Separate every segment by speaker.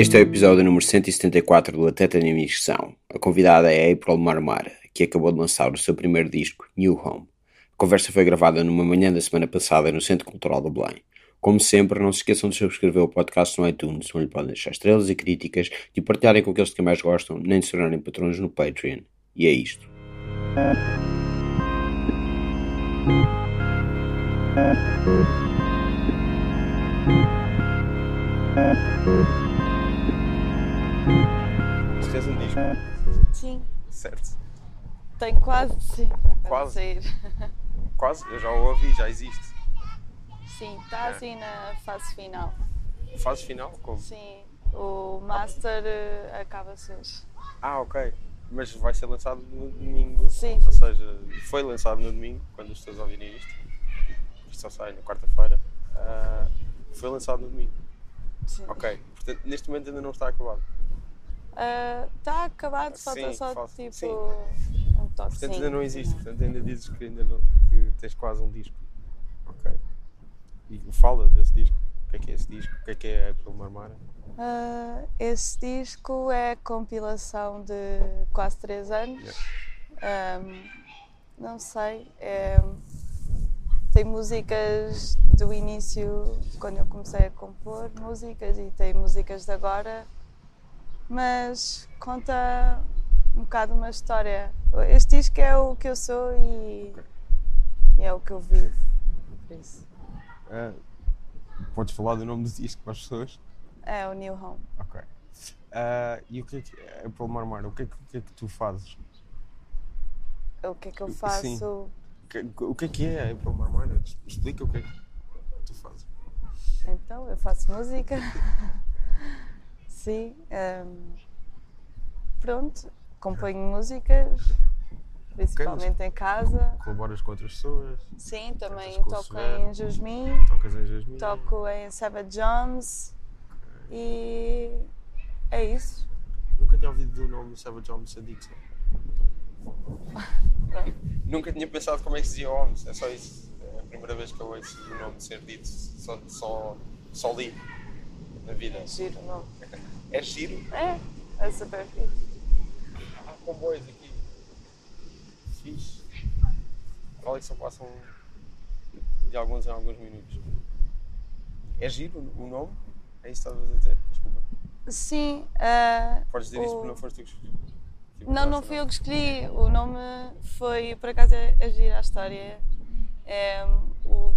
Speaker 1: Este é o episódio número 174 do Atleta na Missão. A convidada é April Marmara, que acabou de lançar o seu primeiro disco, New Home. A conversa foi gravada numa manhã da semana passada no Centro Cultural do Belém. Como sempre, não se esqueçam de subscrever o podcast no iTunes, onde podem deixar estrelas e críticas, de partilharem com aqueles que mais gostam, nem de se tornarem patrões no Patreon. E é isto.
Speaker 2: Tens um disco,
Speaker 3: Sim,
Speaker 2: certo?
Speaker 3: tenho quase, sim.
Speaker 2: Quase?
Speaker 3: Sair.
Speaker 2: Quase, eu já o ouvi, já existe.
Speaker 3: Sim, está
Speaker 2: É.
Speaker 3: assim na fase final.
Speaker 2: Fase final? Como?
Speaker 3: Sim, o Master eh, acaba-se hoje.
Speaker 2: Ah, ok. Mas vai ser lançado no domingo.
Speaker 3: Sim.
Speaker 2: Ou seja, foi lançado no domingo, quando as pessoas ouvirem isto. Isto só sai na quarta-feira. Ah, foi lançado no domingo.
Speaker 3: Sim.
Speaker 2: Ok. Portanto, neste momento ainda não está acabado.
Speaker 3: Está acabado, falta
Speaker 2: Sim,
Speaker 3: só
Speaker 2: falta-
Speaker 3: tipo
Speaker 2: sim.
Speaker 3: um toque.
Speaker 2: Portanto, ainda não existe. Portanto, ainda dizes que ainda não, que tens quase um disco. Ok. E fala desse disco. O que é que é esse disco? O que é que é April Marmara?
Speaker 3: Ah, esse disco é compilação de quase 3 anos. Ahm, não sei. é- tem músicas do início, quando eu comecei a compor músicas, e tem músicas de agora, mas conta um bocado uma história. Este disco é o que eu sou e, e é o que eu vivo. Por isso.
Speaker 2: Ah, podes falar do nome do disco para as pessoas?
Speaker 3: É o New Home.
Speaker 2: Ok. Ah, e o que é que é April Marmara? O que é que, o que é que tu fazes?
Speaker 3: O que é que eu
Speaker 2: Sim.
Speaker 3: faço?
Speaker 2: O que, o que é que é April Marmara? Explica o que é que tu fazes.
Speaker 3: Então, eu faço música. Sim. ehm, pronto, componho músicas, principalmente em casa.
Speaker 2: Colaboras com outras pessoas?
Speaker 3: Sim, também
Speaker 2: o
Speaker 3: toco em Jasmine,
Speaker 2: Tocas em Jasmine?
Speaker 3: toco em Savage Jones e é isso.
Speaker 2: Nunca tinha ouvido do nome Savage Dixon.
Speaker 3: Pronto.
Speaker 2: Nunca tinha pensado como é que se dizia Homes. É só isso. É a primeira vez que eu ouço o nome ser dito. Só, só, só li na vida.
Speaker 3: Giro, não?
Speaker 2: É giro.
Speaker 3: É, é super fixe.
Speaker 2: Há comboios aqui. Fixe. Olha que só passam de alguns em alguns minutos. É giro o nome? É isso que estavas a dizer? Desculpa.
Speaker 3: Sim. ah,
Speaker 2: Podes dizer isso
Speaker 3: o-
Speaker 2: porque não foste tu que escolheste. Tipo,
Speaker 3: Não, não fui eu que escolhi. O nome foi, por acaso, é, é giro a história. É, o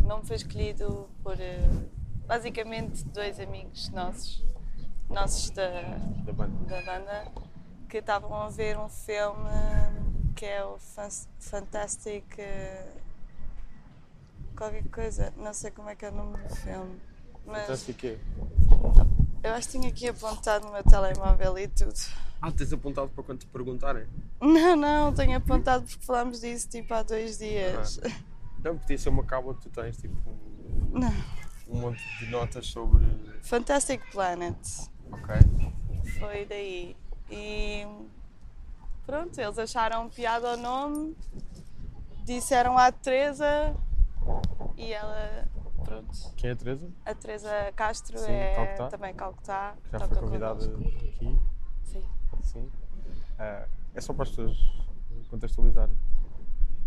Speaker 3: nome foi escolhido por eh, basicamente dois amigos nossos, nossos da,
Speaker 2: Da banda.
Speaker 3: da banda, que estavam a ver um filme que é o Fan- Fantastic. eh, qualquer coisa, não sei como é que é o nome do filme. Mas
Speaker 2: Fantástico quê?
Speaker 3: eu acho que tinha aqui apontado no meu telemóvel e tudo.
Speaker 2: Ah, tens apontado para quando te perguntarem?
Speaker 3: Não, não, tenho apontado porque falámos disso tipo há dois dias.
Speaker 2: Não, podia ser uma cábula que tu tens, tipo, um,
Speaker 3: Não.
Speaker 2: um monte de notas sobre.
Speaker 3: Fantastic Planet.
Speaker 2: Ok.
Speaker 3: Foi daí. E pronto, eles acharam piada ao nome, disseram à Teresa e ela, pronto.
Speaker 2: Quem é a Teresa?
Speaker 3: A Teresa Castro
Speaker 2: Sim,
Speaker 3: é
Speaker 2: Calcutá.
Speaker 3: também Calcutá.
Speaker 2: Já foi convidada aqui.
Speaker 3: Sim.
Speaker 2: Sim. Ah, é só para as pessoas contextualizarem.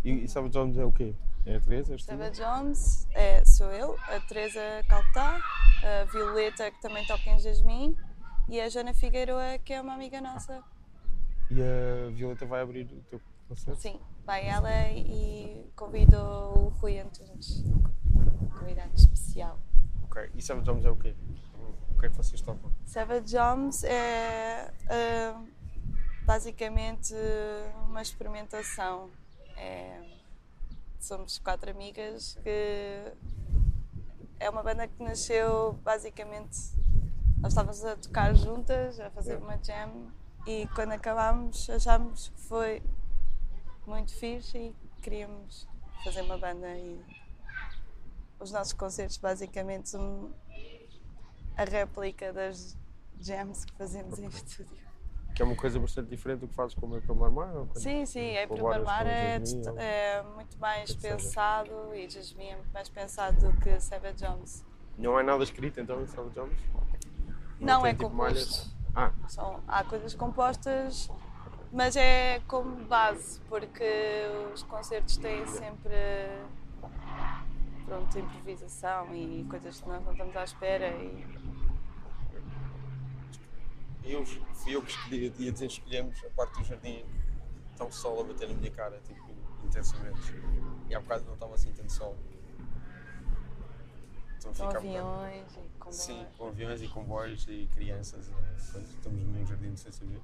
Speaker 2: E, e sabe Jones é o quê? É a Teresa?
Speaker 3: Seba Jones é, sou eu, a Teresa Calcutá, a Violeta que também toca em Jasmine e a Joana Figueiroa que é uma amiga nossa.
Speaker 2: E a Violeta vai abrir o teu concerto?
Speaker 3: Sim, vai ela e convidou o Rui Antunes, convidado especial.
Speaker 2: Ok. E sabe Jones é o quê? O que é que vocês tocam?
Speaker 3: Savage Jones é ah, basicamente uma experimentação. É, somos quatro amigas que é uma banda que nasceu basicamente. Nós estávamos a tocar juntas, a fazer uma jam e quando acabámos achámos que foi muito fixe e queríamos fazer uma banda e os nossos concertos basicamente são a réplica das jams que fazemos em estúdio.
Speaker 2: Que é uma coisa bastante diferente do que fazes com o meu quando
Speaker 3: Sim, sim, a
Speaker 2: colaboras
Speaker 3: Primeiro Mar é, é muito mais
Speaker 2: seja.
Speaker 3: pensado e Jasmine é muito mais pensado do que Savage Jones.
Speaker 2: Não é nada escrito então em Sabe Jones?
Speaker 3: Não,
Speaker 2: tem,
Speaker 3: é
Speaker 2: tipo,
Speaker 3: composto.
Speaker 2: Ah,
Speaker 3: São, há coisas compostas, mas é como base, porque os concertos têm sempre pronto, improvisação e coisas que nós não estamos à espera. E,
Speaker 2: eu, fui eu que escolhi, e a dizer escolhemos a parte do jardim, está o sol a bater na minha cara, tipo, intensamente. E há bocado não estava assim tanto sol. Então
Speaker 3: com
Speaker 2: fica um
Speaker 3: aviões e com
Speaker 2: Sim, com aviões e comboios e crianças. eh, coisa. Estamos num jardim sem saber.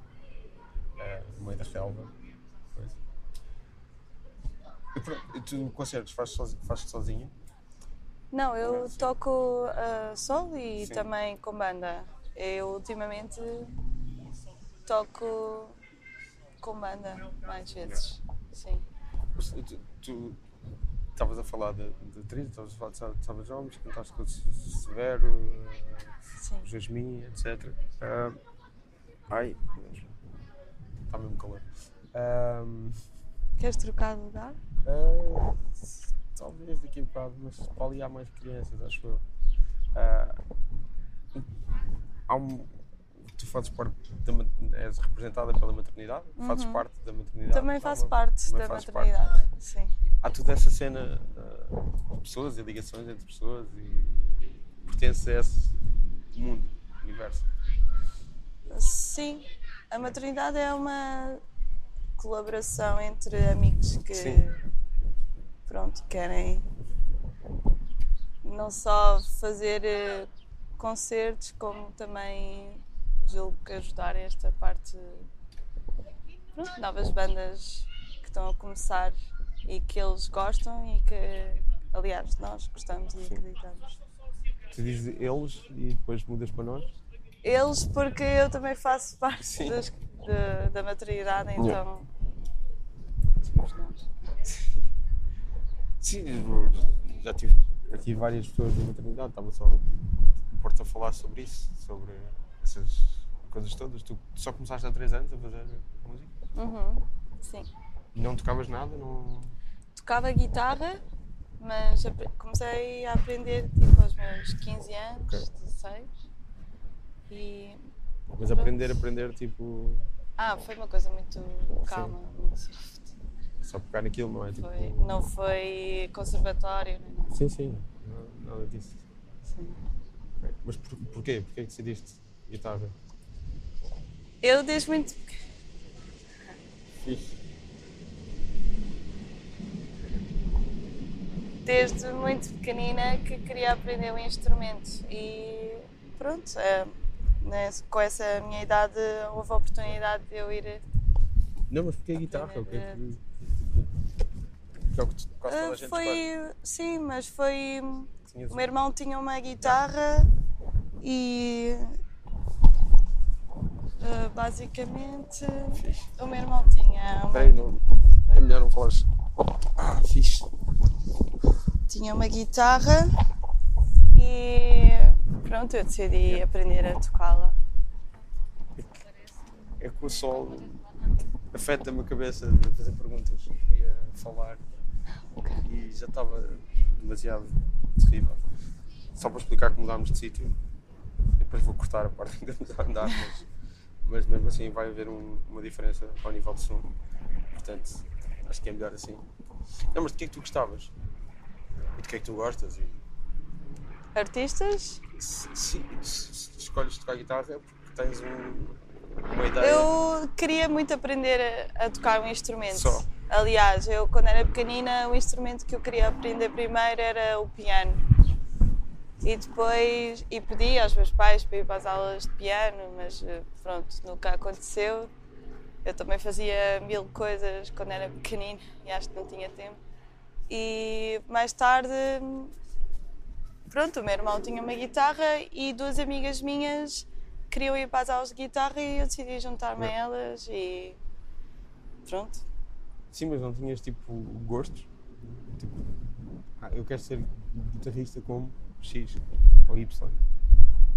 Speaker 2: eh, no meio da relva. coisa. E pronto, e tu concertos fazes sozinho? Fazes sozinho?
Speaker 3: Não, eu
Speaker 2: Sim.
Speaker 3: toco uh, solo e
Speaker 2: Sim.
Speaker 3: também com banda. Eu ultimamente toco com banda mais vezes. Sim.
Speaker 2: Tu tu estavas a falar de, de atriz, estavas a falar de de Jovens, cantaste com o Se- Severo, o Jasmine, etc. Ah, ai, está mesmo calor.
Speaker 3: Queres trocar de lugar?
Speaker 2: Ah, talvez daqui a bocado, mas para ali há mais crianças, acho eu. Ah, há um, tu fazes parte da és representada pela maternidade? Fazes parte da maternidade?
Speaker 3: Uhum. Também faço parte
Speaker 2: também
Speaker 3: da
Speaker 2: fazes parte.
Speaker 3: maternidade. Sim.
Speaker 2: Há toda essa cena ah, de pessoas e ligações entre pessoas e pertence a esse mundo, universo.
Speaker 3: Sim. A maternidade é uma colaboração entre amigos que
Speaker 2: Sim.
Speaker 3: pronto, querem não só fazer eh, concertos, como também julgo que ajudar esta parte pronto, novas bandas que estão a começar e que eles gostam e que aliás nós gostamos e acreditamos.
Speaker 2: Tu dizes eles e depois mudas para nós?
Speaker 3: Eles porque eu também faço parte dos- de- da maternidade, então
Speaker 2: Yeah.
Speaker 3: somos nós.
Speaker 2: Sim, já tive aqui várias pessoas da maternidade, estava só no Porto a falar sobre isso, sobre essas coisas todas. Tu só começaste há 3 anos a fazer música?
Speaker 3: Uhum, Sim.
Speaker 2: Não tocavas nada? Não...
Speaker 3: Tocava guitarra, mas comecei a aprender tipo aos meus 15 anos,
Speaker 2: Ok.
Speaker 3: 16. E.
Speaker 2: Mas aprender, aprender, tipo,
Speaker 3: Ah, foi uma coisa muito calma, muito soft.
Speaker 2: só pegar naquilo, não é? Tipo,
Speaker 3: Foi, não foi conservatório, nem nada.
Speaker 2: Sim, sim, não- nada disso.
Speaker 3: Sim.
Speaker 2: Mas por, porquê? Porquê que decidiste guitarra?
Speaker 3: Eu desde muito.
Speaker 2: Fixe.
Speaker 3: desde muito pequenina que queria aprender um instrumento e pronto, é, né, com essa minha idade houve a oportunidade de eu ir.
Speaker 2: Não, mas porquê guitarra? O que é que... que é o que a
Speaker 3: Ah,
Speaker 2: gente escolhe.
Speaker 3: foi. Sim, mas foi.
Speaker 2: Tinhas
Speaker 3: O meu irmão tinha uma guitarra e. ah, basicamente.
Speaker 2: Fixe.
Speaker 3: O meu irmão tinha uma,
Speaker 2: não... é melhor não falares. Ah, fixe.
Speaker 3: tinha uma guitarra e. Pronto, eu decidi aprender a tocá-la.
Speaker 2: É que o sol afeta-me a cabeça de fazer perguntas e a falar. E já estava demasiado terrível. Só para explicar que mudámos de sítio. Depois vou cortar a parte que estamos a andar, mas, mas mesmo assim vai haver um- uma diferença ao nível de som. Portanto, acho que é melhor assim. Não, mas de que é que tu gostavas? E de que é que tu gostas? E
Speaker 3: Artistas?
Speaker 2: se, se- se escolhes tocar guitarra é porque tens um- uma ideia.
Speaker 3: Eu queria muito aprender a, a tocar um instrumento.
Speaker 2: Só.
Speaker 3: Aliás, eu quando era pequenina, o instrumento que eu queria aprender primeiro era o piano. E depois, e pedi aos meus pais para ir para as aulas de piano, mas eh, pronto, nunca aconteceu. Eu também fazia mil coisas quando era pequenina e acho que não tinha tempo. E mais tarde, pronto, o meu irmão tinha uma guitarra e duas amigas minhas queriam ir para as aulas de guitarra e eu decidi juntar-me a elas e pronto.
Speaker 2: Sim, mas não tinhas tipo gostos? Tipo, ah, eu quero ser guitarrista como X ou Y.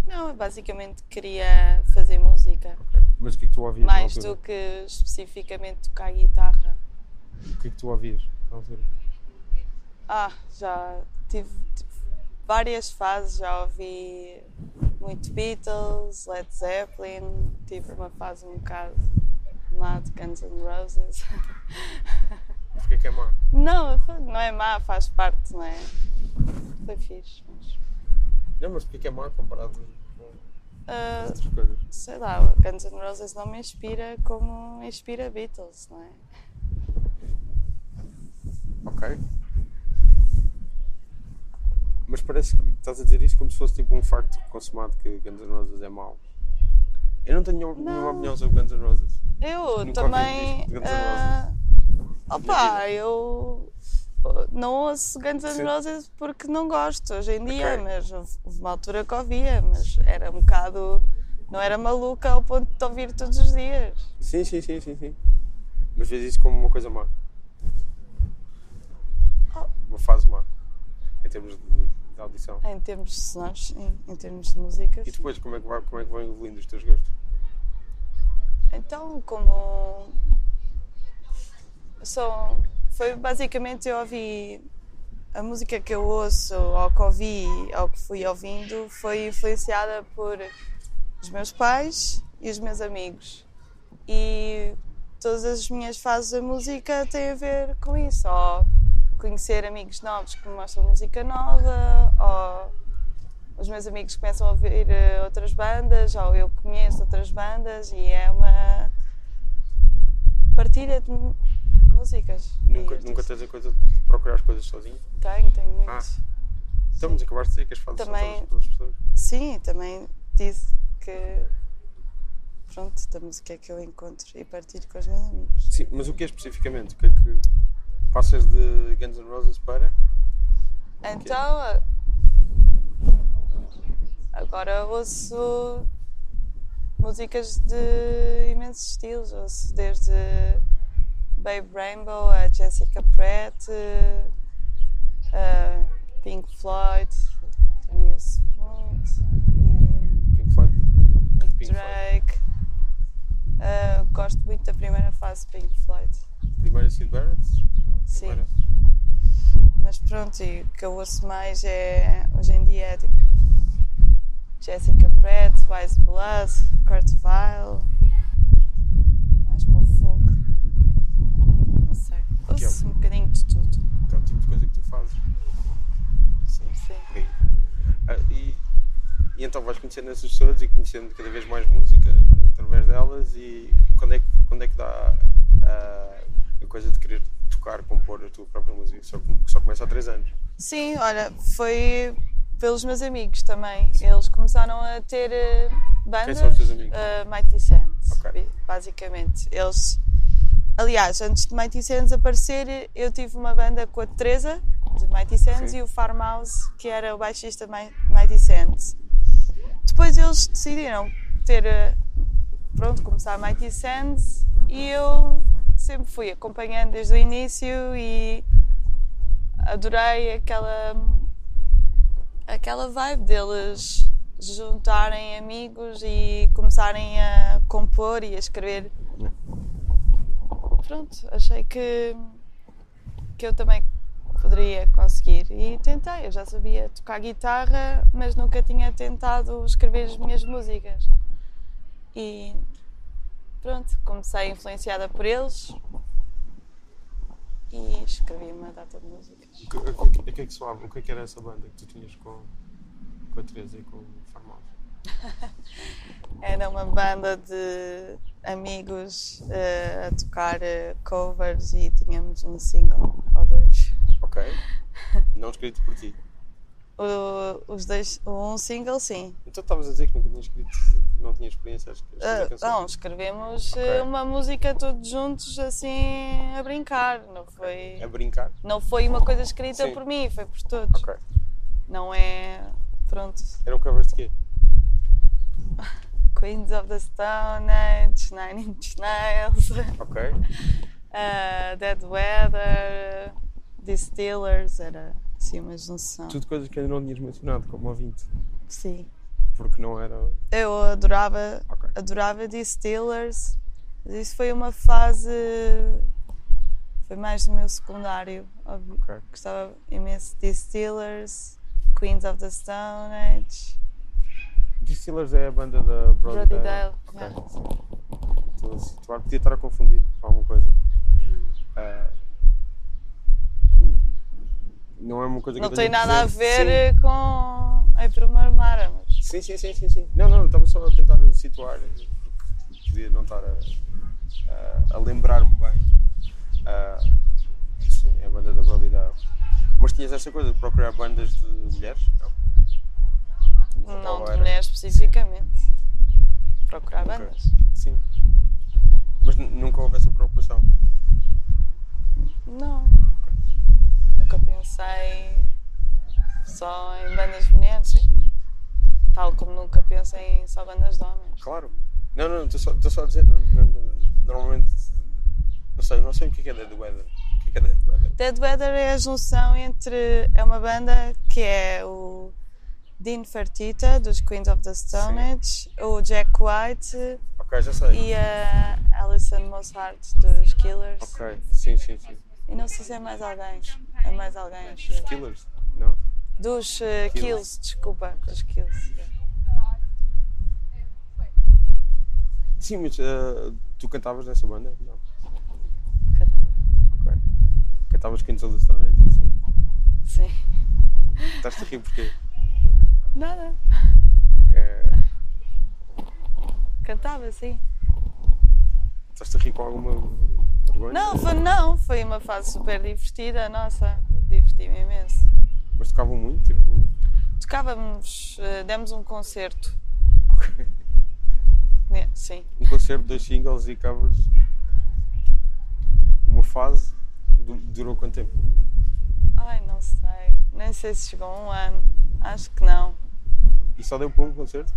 Speaker 3: Não, eu basicamente queria fazer música,
Speaker 2: Ok. Mas o que é que tu ouvias
Speaker 3: mais do que especificamente tocar guitarra.
Speaker 2: O que é que tu ouvias na altura?
Speaker 3: Ah, já tive, tive várias fases, já ouvi muito Beatles, Led Zeppelin, tive uma fase um bocado má de Guns N' Roses.
Speaker 2: Porquê que é má?
Speaker 3: Não, não é má, faz parte, não é? Foi fixe, mas.
Speaker 2: Não, mas porquê que é má comparado com
Speaker 3: ah,
Speaker 2: outras coisas?
Speaker 3: sei lá, Guns N' Roses não me inspira como inspira Beatles, não é?
Speaker 2: Ok. Mas parece que estás a dizer isso como se fosse tipo um facto consumado que Guns N' Roses é mau. Eu não tenho nenhuma
Speaker 3: Não.
Speaker 2: opinião sobre Guns N' Roses.
Speaker 3: Eu
Speaker 2: Nunca
Speaker 3: também.
Speaker 2: N'
Speaker 3: ah, opa, eu não ouço Guns N'. Roses porque não gosto hoje em dia,
Speaker 2: Ok.
Speaker 3: mas houve uma altura que ouvia, mas era um bocado. Não era maluca ao ponto de te ouvir todos os dias.
Speaker 2: Sim, sim, sim, sim, sim. Mas vês isso como uma coisa má.
Speaker 3: Oh.
Speaker 2: Uma fase má. Em termos de, de audição.
Speaker 3: Em termos de sonoros, sim, em termos de música.
Speaker 2: E
Speaker 3: sim.
Speaker 2: depois como é que, vai, como é que vão evoluindo os teus gostos?
Speaker 3: Então, como. São, foi basicamente eu ouvi. A música que eu ouço, ou que ouvi, ou que fui ouvindo, foi influenciada por os meus pais e os meus amigos. E todas as minhas fases da música têm a ver com isso. Ou conhecer amigos novos que me mostram música nova, ou os meus amigos começam a ouvir eh, outras bandas, ou eu conheço outras bandas, e é uma partilha de músicas.
Speaker 2: Nunca, nunca tens a coisa de procurar as coisas sozinho?
Speaker 3: Tenho, tenho muito.
Speaker 2: Ah. Então, mas acabaste de dizer que as fases
Speaker 3: Também-
Speaker 2: são todas pelas pessoas.
Speaker 3: Sim, também disse que. Pronto, da música que eu encontro e partilho com os meus amigos.
Speaker 2: Sim, mas o que é especificamente? O que é que passas de Guns N' Roses para?
Speaker 3: Então, agora ouço músicas de imensos estilos. Ouço desde Babe Rainbow a Jessica Pratt, a Pink Floyd, muito. E
Speaker 2: Pink Floyd?
Speaker 3: Nick
Speaker 2: Pink.
Speaker 3: Drake. Ah, gosto muito da primeira fase de Pink Floyd.
Speaker 2: Primeiro Sid Barrett?
Speaker 3: Sim.
Speaker 2: Primeira.
Speaker 3: Mas pronto, e o que eu ouço mais é hoje em dia é tipo Jessica Pratt, Wise Blood, Kurt Vile, mais para o folk. Não
Speaker 2: é
Speaker 3: um bocadinho de tudo.
Speaker 2: Que é o tipo de coisa que tu fazes. Sim.
Speaker 3: Sim.
Speaker 2: Ok. Ah, e, e então vais conhecendo essas pessoas e conhecendo cada vez mais música através delas e quando é que, quando é que dá ah, a coisa de querer tocar, compor a tua própria música? Só, só começa há 3 anos.
Speaker 3: Sim, olha, foi pelos meus amigos também. Eles começaram a ter bandas.
Speaker 2: Quem são os teus amigos?
Speaker 3: eh, Mighty Sands,
Speaker 2: Ok.
Speaker 3: bi- basicamente. Eles. Aliás, antes de Mighty Sands aparecer, eu tive uma banda com a Teresa, de Mighty Sands,
Speaker 2: Sim.
Speaker 3: e o Farmhouse, que era o baixista de Mi- Mighty Sands. Depois eles decidiram ter. eh, Pronto, começar a Mighty Sands e eu sempre fui acompanhando desde o início e adorei aquela aquela vibe deles juntarem amigos e começarem a compor e a escrever. Pronto, achei que que eu também poderia conseguir e tentei. Eu já sabia tocar guitarra, mas nunca tinha tentado escrever as minhas músicas. E pronto, comecei influenciada por eles e escrevi uma data de músicas.
Speaker 2: O que, o que- o que é que soava? O que é que era essa banda que tu tinhas com, com a Teresa e com?
Speaker 3: Era uma banda de amigos eh, a tocar eh, covers e tínhamos um single ou dois.
Speaker 2: Ok. Não escrito por ti.
Speaker 3: O, os dois, um single, sim.
Speaker 2: Então estavas a dizer que nunca tinha escrito, não tinha experiência a escrever canções.
Speaker 3: não, escrevemos
Speaker 2: Ok.
Speaker 3: eh, uma música todos juntos assim a brincar. Não foi,
Speaker 2: A brincar?
Speaker 3: não foi uma coisa escrita
Speaker 2: Sim.
Speaker 3: por mim, foi por todos.
Speaker 2: Ok.
Speaker 3: Não é. Pronto.
Speaker 2: Eram covers de quê?
Speaker 3: Queens of the Stone Age, Nine Inch Nails.
Speaker 2: Ok.
Speaker 3: Uh, Dead Weather, Distillers, era assim uma junção.
Speaker 2: Tudo coisas que ainda não tinhas mencionado como ouvinte.
Speaker 3: Sim.
Speaker 2: Porque não era.
Speaker 3: Eu adorava,
Speaker 2: Ok.
Speaker 3: adorava Distillers, isso foi uma fase. Foi mais do meu secundário. óbvio.
Speaker 2: Ok.
Speaker 3: Gostava imenso de Distillers, Queens of the Stone Age,
Speaker 2: Distillers é a banda da Brody
Speaker 3: Brody
Speaker 2: Dale.
Speaker 3: Dale.
Speaker 2: Ok.
Speaker 3: yeah.
Speaker 2: Estou a situar, podia estar a confundir com alguma coisa. Ah, não é uma coisa que
Speaker 3: Não tem nada a ver
Speaker 2: Sim.
Speaker 3: com April Marmara, mas
Speaker 2: Sim, sim, sim, sim, sim. Não, não, estava só a tentar situar, podia não estar a, a- a lembrar-me bem. Ah, sim, é a banda da Brody Dale. Mas tinhas essa coisa de procurar bandas de mulheres? Não.
Speaker 3: de mulheres especificamente. Procurar
Speaker 2: Ok.
Speaker 3: bandas.
Speaker 2: Sim. Mas nu- nunca houve essa preocupação.
Speaker 3: Não. Nunca pensei só em bandas de mulheres. Tal como nunca pensei em só bandas de homens.
Speaker 2: Claro. Não, não, estou só, só a dizer. não- não- não- normalmente. Não sei, não sei o que é é Dead Weather. O é que é Dead Weather?
Speaker 3: Dead Weather é a junção entre. É uma banda que é o Dean Fertita, dos Queens of the Stone Age, o Jack White
Speaker 2: Ok, já sei.
Speaker 3: e a Alison Mosshart, dos Killers.
Speaker 2: Ok, sim, sim, sim.
Speaker 3: E não sei se é mais alguém. É mais alguém. acho
Speaker 2: Os
Speaker 3: eu.
Speaker 2: Killers? Não.
Speaker 3: Dos eh,
Speaker 2: Kills.
Speaker 3: Kills, desculpa. Dos Kills.
Speaker 2: Sim, mas ah, tu cantavas nessa banda? Não.
Speaker 3: Cantava.
Speaker 2: Ok. Cantavas Quintos of the Stone Age? Sim.
Speaker 3: Sim.
Speaker 2: Estás-te a rir porquê?
Speaker 3: Nada.
Speaker 2: É,
Speaker 3: Cantava, sim.
Speaker 2: Estás-te a rir com alguma vergonha?
Speaker 3: Não, foi, não, foi uma fase super divertida, nossa. Diverti-me imenso.
Speaker 2: Mas tocavam muito? Tipo.
Speaker 3: Tocávamos, eh, demos um concerto.
Speaker 2: Ok.
Speaker 3: né, Sim.
Speaker 2: Um concerto, dois singles e covers. Uma fase. du- Durou quanto tempo?
Speaker 3: Ai, não sei. Nem sei se chegou a um ano. Acho que não.
Speaker 2: E só deu para um concerto?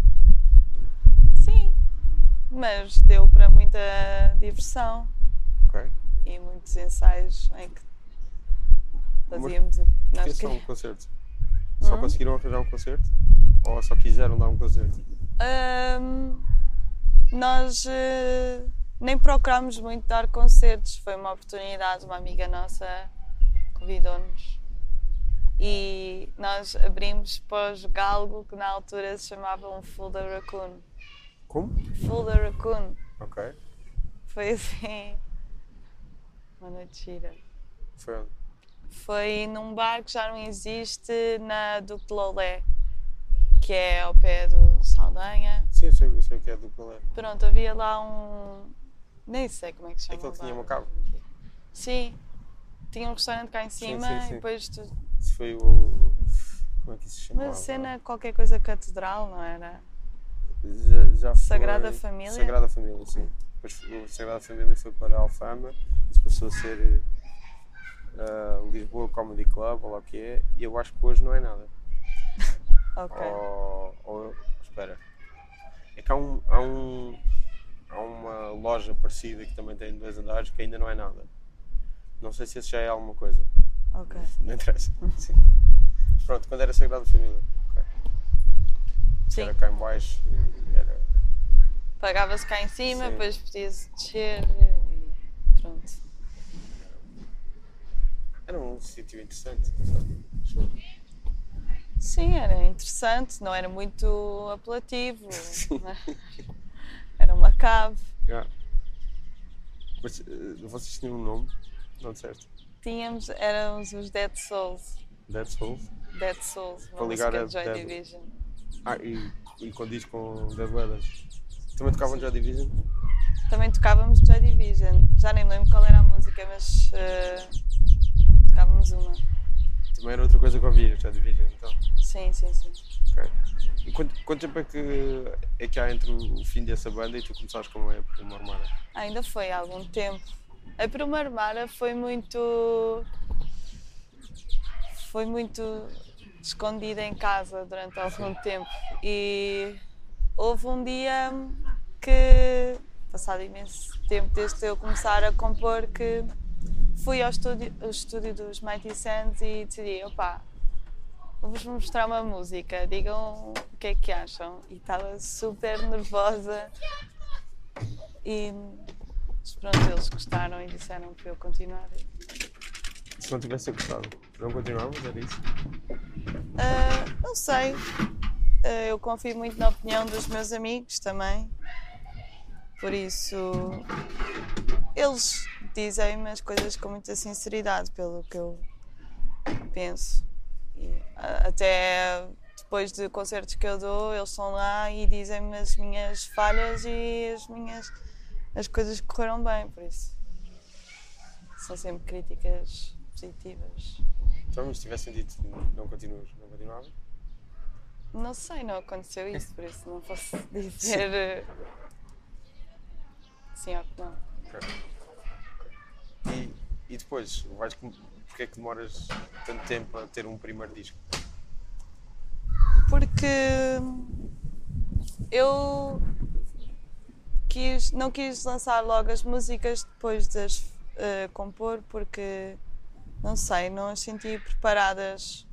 Speaker 3: Sim. Mas deu para muita diversão
Speaker 2: Ok.
Speaker 3: e muitos ensaios em que fazíamos o que nós
Speaker 2: só um
Speaker 3: queríamos.
Speaker 2: concerto? Só conseguiram arranjar um concerto? Ou só quiseram dar um concerto?
Speaker 3: Ahm, nós eh, nem procurámos muito dar concertos. Foi uma oportunidade, uma amiga nossa convidou-nos. E nós abrimos para os Galgo, que na altura se chamavam Full da Raccoon.
Speaker 2: Como?
Speaker 3: Full da Raccoon.
Speaker 2: Ok.
Speaker 3: Foi assim. Uma noite gira.
Speaker 2: Foi onde?
Speaker 3: Foi num bar que já não existe na Duque de Lolé, que é ao pé do Saldanha.
Speaker 2: Sim, eu sei, eu sei o que é do qual é.
Speaker 3: Pronto, havia lá um. Nem sei como é que se chama.
Speaker 2: Aquele
Speaker 3: o
Speaker 2: que tinha uma cave.
Speaker 3: Sim. Tinha um restaurante cá em cima
Speaker 2: sim, sim.
Speaker 3: e depois tu...
Speaker 2: Isso foi o. Como é que se chamava?
Speaker 3: uma cena qualquer coisa catedral, não era?
Speaker 2: Já, já foi...
Speaker 3: Sagrada Família?
Speaker 2: Sagrada Família, sim. Depois o Sagrada Família foi para Alfama, isso passou a ser uh, Lisboa Comedy Club, ou lá o que é, e eu acho que hoje não é nada.
Speaker 3: Ok.
Speaker 2: Ou, ou- espera. É que há, um, há, um, há uma loja parecida que também tem dois andares que ainda não é nada. Não sei se esse já é alguma coisa.
Speaker 3: Ok.
Speaker 2: Não interessa. Sim. Pronto, quando era Sagrada Família. ok.
Speaker 3: Sim.
Speaker 2: Era cá em baixo. Era...
Speaker 3: Pagava-se cá em cima,
Speaker 2: Sim.
Speaker 3: depois podia-se descer e pronto.
Speaker 2: Era um sítio interessante.
Speaker 3: Sim, era interessante, não era muito apelativo. né? Era uma cave.
Speaker 2: Já. Mas eh, vocês tinham um nome? Não certo.
Speaker 3: Tínhamos, éramos os Dead Souls.
Speaker 2: Dead Souls.
Speaker 3: Dead Souls, uma
Speaker 2: Para ligar
Speaker 3: música de Joy
Speaker 2: Dead.
Speaker 3: Division.
Speaker 2: Ah, e, e condiz com Dead Weather. Também tocavam Joy Division?
Speaker 3: Também tocávamos Joy Division. Já nem lembro qual era a música, mas eh, tocávamos uma.
Speaker 2: Também era outra coisa que ouvia, Joy Division, então.
Speaker 3: Sim, sim, sim.
Speaker 2: Ok. E quanto, quanto tempo é que, é que há entre o fim dessa banda e tu começares como é por uma armada?
Speaker 3: Ainda foi há algum tempo. A primeira Mara foi muito. Foi muito escondida em casa durante algum tempo. E houve um dia que, passado imenso tempo desde eu começar a compor, que fui ao estúdio, ao estúdio dos Mighty Sands e decidi: opá, vou-vos mostrar uma música, digam o que é que acham. E estava super nervosa. E mas pronto, eles gostaram e disseram para eu continuar.
Speaker 2: Se não tivesse gostado, não continuávamos? Era isso?
Speaker 3: Ah, Não sei. Eh, Eu confio muito na opinião dos meus amigos também. Por isso, eles dizem-me as coisas com muita sinceridade, pelo que eu penso. E, a- até depois de concertos que eu dou, eles estão lá e dizem-me as minhas falhas e as minhas as coisas correram bem, por isso. São sempre críticas positivas.
Speaker 2: Então, mas se tivessem dito não continuas, não continuavas?
Speaker 3: Não sei, não aconteceu isso, por isso não posso dizer eh, sim ou não.
Speaker 2: E, e depois, vais, porque é que demoras tanto tempo a ter um primeiro disco?
Speaker 3: Porque eu quis, não quis lançar logo as músicas depois de as eh, compor porque não sei, não as senti preparadas,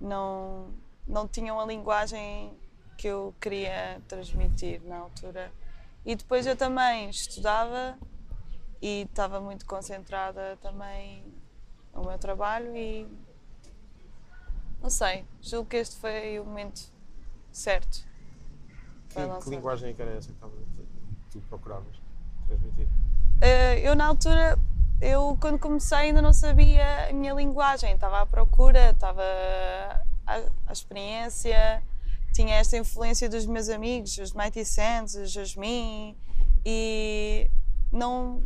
Speaker 3: não, não tinham a linguagem que eu queria transmitir na altura. E depois eu também estudava e estava muito concentrada também no meu trabalho e não sei, julgo que este foi o momento certo
Speaker 2: Que, linguagem é que era essa que estavas a dizer? Tu procuravas transmitir?
Speaker 3: Eh, eu na altura, eu quando comecei ainda não sabia a minha linguagem, estava à procura, estava à, à experiência, tinha esta influência dos meus amigos, os Mighty Sands, os Jasmine, e não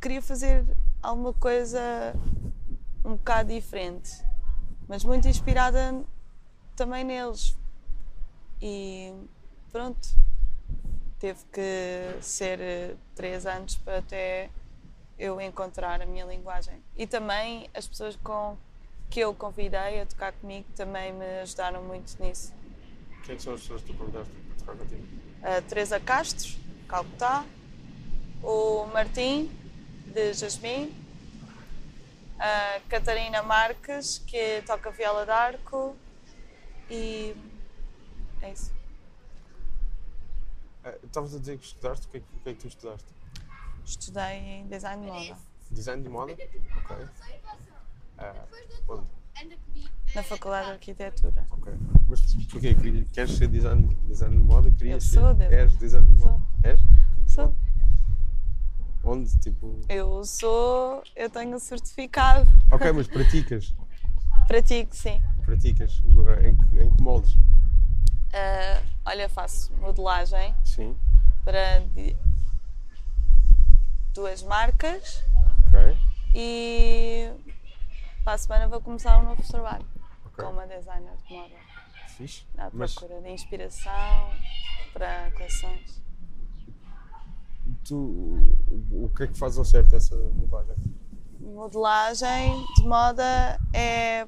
Speaker 3: queria fazer alguma coisa um bocado diferente, mas muito inspirada também neles. E pronto, teve que ser eh, três anos para até eu encontrar a minha linguagem. E também as pessoas com que eu convidei a tocar comigo também me ajudaram muito nisso.
Speaker 2: Quem que são as pessoas que tu convidaste para tocar contigo?
Speaker 3: A Teresa Castro, Calcutá, o Martim, de Jasmine, a Catarina Marques, que toca viola d'arco, e é isso.
Speaker 2: Ah, Estavas a dizer que estudaste, o que é que, é que tu estudaste?
Speaker 3: Estudei em design de moda,
Speaker 2: Design de moda? Ok. Ah, onde?
Speaker 3: na Faculdade de Arquitetura.
Speaker 2: Ok. Mas porquê? Queres ser design, design de moda? Querias
Speaker 3: Eu
Speaker 2: ser?
Speaker 3: sou de-
Speaker 2: És design de moda? És?
Speaker 3: Sou.
Speaker 2: Onde? Tipo.
Speaker 3: Eu sou, eu tenho certificado,
Speaker 2: Ok, mas praticas.
Speaker 3: pratico sim.
Speaker 2: Praticas. Em que, em que moldes?
Speaker 3: Ah, olha, faço modelagem
Speaker 2: Sim.
Speaker 3: para duas marcas
Speaker 2: Ok.
Speaker 3: e para a semana vou começar um novo trabalho
Speaker 2: Ok.
Speaker 3: com uma designer de moda
Speaker 2: Fixe.
Speaker 3: à
Speaker 2: Mas
Speaker 3: procura de inspiração para coleções.
Speaker 2: tu. O o que é que faz ao certo essa modelagem?
Speaker 3: Modelagem de moda é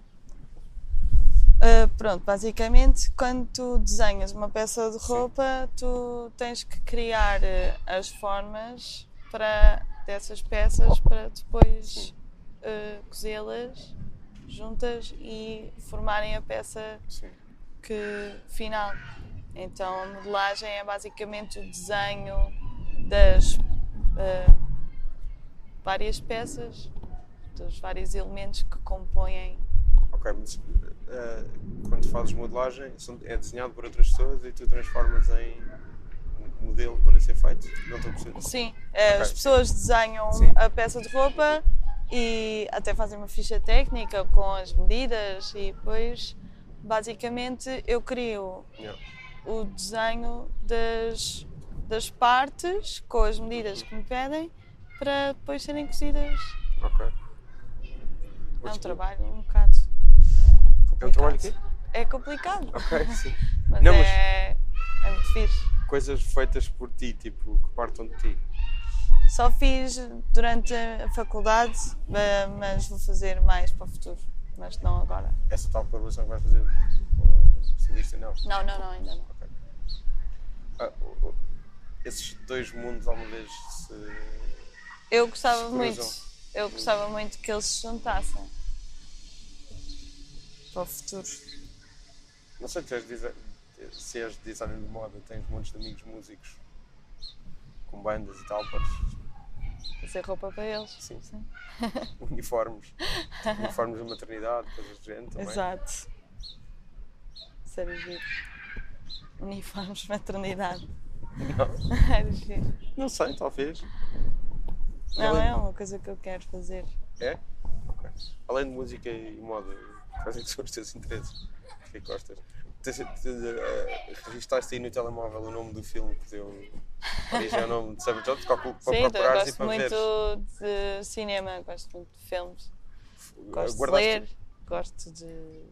Speaker 3: ah, pronto, basicamente quando tu desenhas uma peça de roupa, tu tens que criar eh, as formas para dessas peças para depois eh, cozê-las juntas e formarem a peça
Speaker 2: Sim.
Speaker 3: que final. Então a modelagem é basicamente o desenho das eh, várias peças, dos vários elementos que compõem.
Speaker 2: Ok, mas eh, quando fazes modelagem é desenhado por outras pessoas e tu transformas em modelo para ser feito? Não estou a perceber.
Speaker 3: Sim, eh, as
Speaker 2: Ok.
Speaker 3: pessoas desenham
Speaker 2: Sim.
Speaker 3: a peça de roupa e até fazem uma ficha técnica com as medidas e depois basicamente eu crio
Speaker 2: Yeah.
Speaker 3: o desenho das, das partes com as medidas que me pedem para depois serem cozidas.
Speaker 2: Ok.
Speaker 3: É um
Speaker 2: tu-
Speaker 3: trabalho um bocado complicado.
Speaker 2: É um trabalho quê?
Speaker 3: É complicado,
Speaker 2: Ok, sim.
Speaker 3: mas,
Speaker 2: Não, mas-
Speaker 3: é, é muito fixe.
Speaker 2: Coisas feitas por ti, tipo, que partam de ti.
Speaker 3: Só fiz durante a faculdade, mas vou fazer mais para o futuro, mas não agora.
Speaker 2: Essa tal colaboração que vais fazer com o estilista, não.
Speaker 3: Não, não, não, ainda não.
Speaker 2: Ok. Ah, esses dois mundos alguma vez se.
Speaker 3: Eu gostava
Speaker 2: Se
Speaker 3: muito, eu gostava muito que eles se juntassem para o futuro.
Speaker 2: Não sei se és, desi- se és designer de moda, tens montes de amigos músicos com bandas e tal, podes
Speaker 3: Fazer roupa para eles.
Speaker 2: Sim. uniformes, uniformes da maternidade, coisas do género também.
Speaker 3: Exato. era giro. Uniformes de maternidade.
Speaker 2: Não,
Speaker 3: Era giro.
Speaker 2: não sei, talvez.
Speaker 3: Não,
Speaker 2: Além-
Speaker 3: é uma coisa que eu quero fazer.
Speaker 2: É? Ok. Além de música e moda, quais é que são os teus interesses? Que gostas? Tens- te- eh, Registaste aí no telemóvel o nome do filme que deu origem ao nome de Savage Jones? Calculo para
Speaker 3: Sim, eu
Speaker 2: procurares e
Speaker 3: gosto
Speaker 2: para
Speaker 3: muito
Speaker 2: veres.
Speaker 3: de cinema, gosto muito de filmes. Gosto de
Speaker 2: guardaste-
Speaker 3: ler, gosto de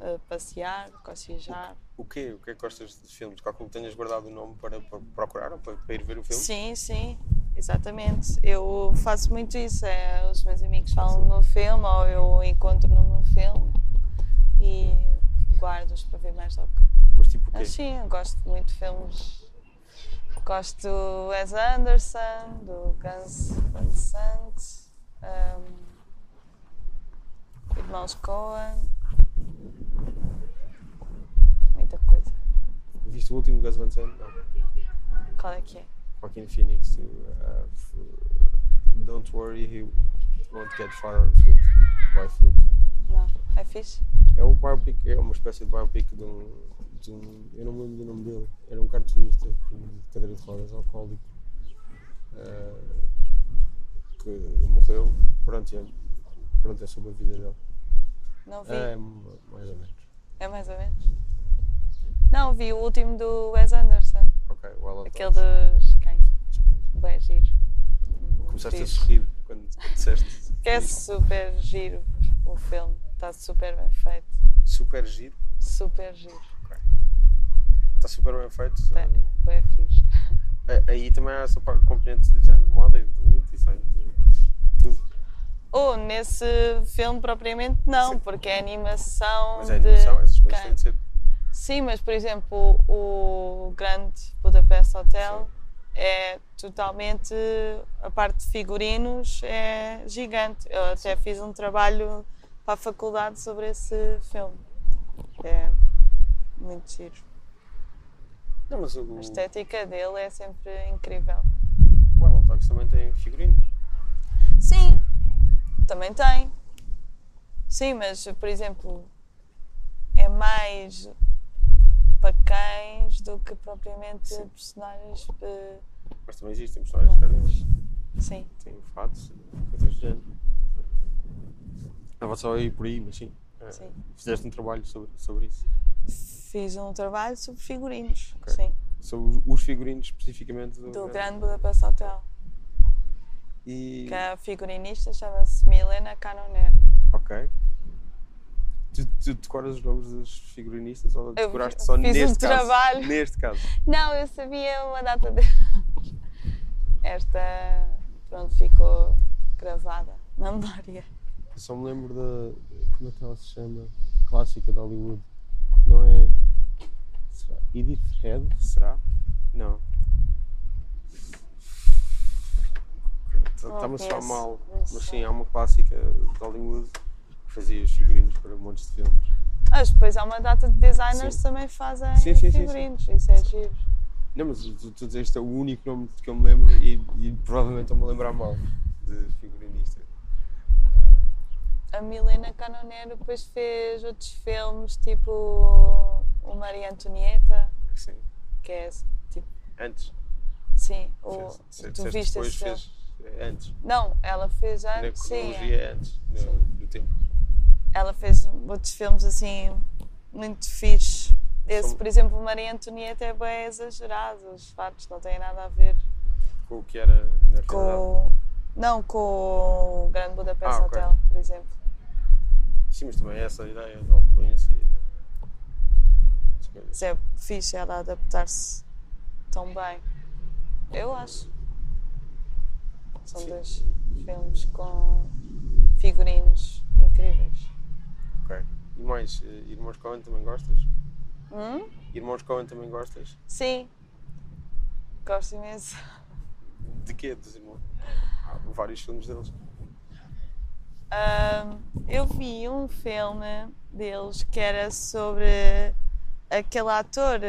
Speaker 3: eh, passear, gosto de viajar.
Speaker 2: O quê? O que é que gostas de filmes? Calculo que tenhas guardado o nome para, para procurar ou para, para ir ver o filme?
Speaker 3: Sim, sim, exatamente. Eu faço muito isso. É, os meus amigos falam no filme ou eu encontro no filme e guardo-os para ver mais logo.
Speaker 2: Mas tipo o quê?
Speaker 3: Sim, gosto muito de filmes. Gosto do Wes Anderson, do Guns Van Sant, um, Irmãos Coen, muita coisa.
Speaker 2: Viste o último Gus Van Sant? Não.
Speaker 3: Qual é que é?
Speaker 2: Joaquin Phoenix. Uh, don't worry, he won't get far on foot. By foot.
Speaker 3: Não, é fixe?
Speaker 2: É um biopic, é uma espécie de biopic de um, de um. Eu não me lembro do nome dele. Era um cartunista de cadeira de rodas, alcoólico. uh, que morreu. Pronto, é, pronto, é sobre a vida dele.
Speaker 3: Não vi.
Speaker 2: É, mais ou menos.
Speaker 3: É mais ou menos? Não, vi o último do Wes Anderson.
Speaker 2: Ok, well of
Speaker 3: Aquele dos cães. Bem giro.
Speaker 2: Começaste a
Speaker 3: Fixe.
Speaker 2: sorrir quando, quando disseste.
Speaker 3: Que é super giro o filme. Está super bem feito.
Speaker 2: Super giro.
Speaker 3: Super giro.
Speaker 2: Está super bem feito.
Speaker 3: É, é fixe.
Speaker 2: Eh, Aí também há essa parte componente de design de moda e do design de tudo.
Speaker 3: Ou nesse filme propriamente não, porque é animação.
Speaker 2: Mas é
Speaker 3: de
Speaker 2: animação, essas coisas têm de ser.
Speaker 3: Sim, mas por exemplo, o Grande Budapest Hotel é totalmente. A parte de figurinos é gigante. Eu até fiz um trabalho para a faculdade sobre esse filme. É muito giro.
Speaker 2: Não, mas o,
Speaker 3: A estética dele é sempre incrível.
Speaker 2: o of Dogs também tem figurinos.
Speaker 3: Sim, também tem. Sim, mas por exemplo, é mais para cães do que propriamente
Speaker 2: Sim.
Speaker 3: personagens. eh,
Speaker 2: Mas também existem personagens
Speaker 3: humanos. Sim.
Speaker 2: têm fatos, coisas do género. Estava só aí por aí, mas sim. eh,
Speaker 3: Sim.
Speaker 2: Fizeste um trabalho sobre, sobre isso.
Speaker 3: Fiz um trabalho sobre figurinos.
Speaker 2: Ok.
Speaker 3: Sim.
Speaker 2: Sobre os- os figurinos especificamente do,
Speaker 3: Do Grande Budapest Hotel.
Speaker 2: E.
Speaker 3: Que a figurinista chama-se Milena Canonero.
Speaker 2: Ok. Tu, tu decoras os nomes dos figurinistas ou decoraste só
Speaker 3: um
Speaker 2: neste caso?
Speaker 3: trabalho.
Speaker 2: Neste caso.
Speaker 3: Não, eu sabia uma data de. Esta, pronto, ficou gravada na memória.
Speaker 2: Eu só me lembro da. Como é que ela se chama? Clássica de Hollywood. Não é. Será? Edith Head? Será?
Speaker 3: Não.
Speaker 2: Está-me a soar
Speaker 3: conheço,
Speaker 2: mal. Mas sim, há uma clássica de Hollywood que fazia os figurinos para montes de filmes.
Speaker 3: Mas depois há uma data de designers
Speaker 2: Sim.
Speaker 3: que também fazem
Speaker 2: Sim, sim, sim, sim.
Speaker 3: figurinos. Isso é giro.
Speaker 2: Não, mas tu, tu dizeste é o único nome que eu me lembro e, e provavelmente estou-me a lembrar mal de figurinista.
Speaker 3: A Milena Canonero depois fez outros filmes, tipo o Maria Antonieta,
Speaker 2: Sim.
Speaker 3: que é tipo.
Speaker 2: Antes.
Speaker 3: Sim, o,
Speaker 2: Fez-
Speaker 3: tu viste esse filme?
Speaker 2: é antes.
Speaker 3: Não, ela fez
Speaker 2: Na
Speaker 3: antes. Sim,
Speaker 2: cronologia é antes do,
Speaker 3: Sim.
Speaker 2: do tempo.
Speaker 3: ela fez outros filmes assim muito fixe. Esse,
Speaker 2: São-
Speaker 3: por exemplo, Maria Antonieta é bem exagerado, os fatos não têm nada a ver
Speaker 2: Com o que era na
Speaker 3: com. Não, com o Grande Budapest
Speaker 2: Ah.
Speaker 3: Hotel, por exemplo.
Speaker 2: Sim, mas também essa ideia da opulência.
Speaker 3: Mas é fixe ela adaptar-se tão bem. Eu acho. São
Speaker 2: Sim.
Speaker 3: dois filmes com figurinos incríveis.
Speaker 2: Ok. E mais, eh, Irmãos Coen também gostas?
Speaker 3: Hum?
Speaker 2: Irmãos Coen também gostas?
Speaker 3: Sim. Gosto imenso.
Speaker 2: De quê? Dos irmãos? Há vários filmes deles.
Speaker 3: Eu vi um filme deles que era sobre aquele ator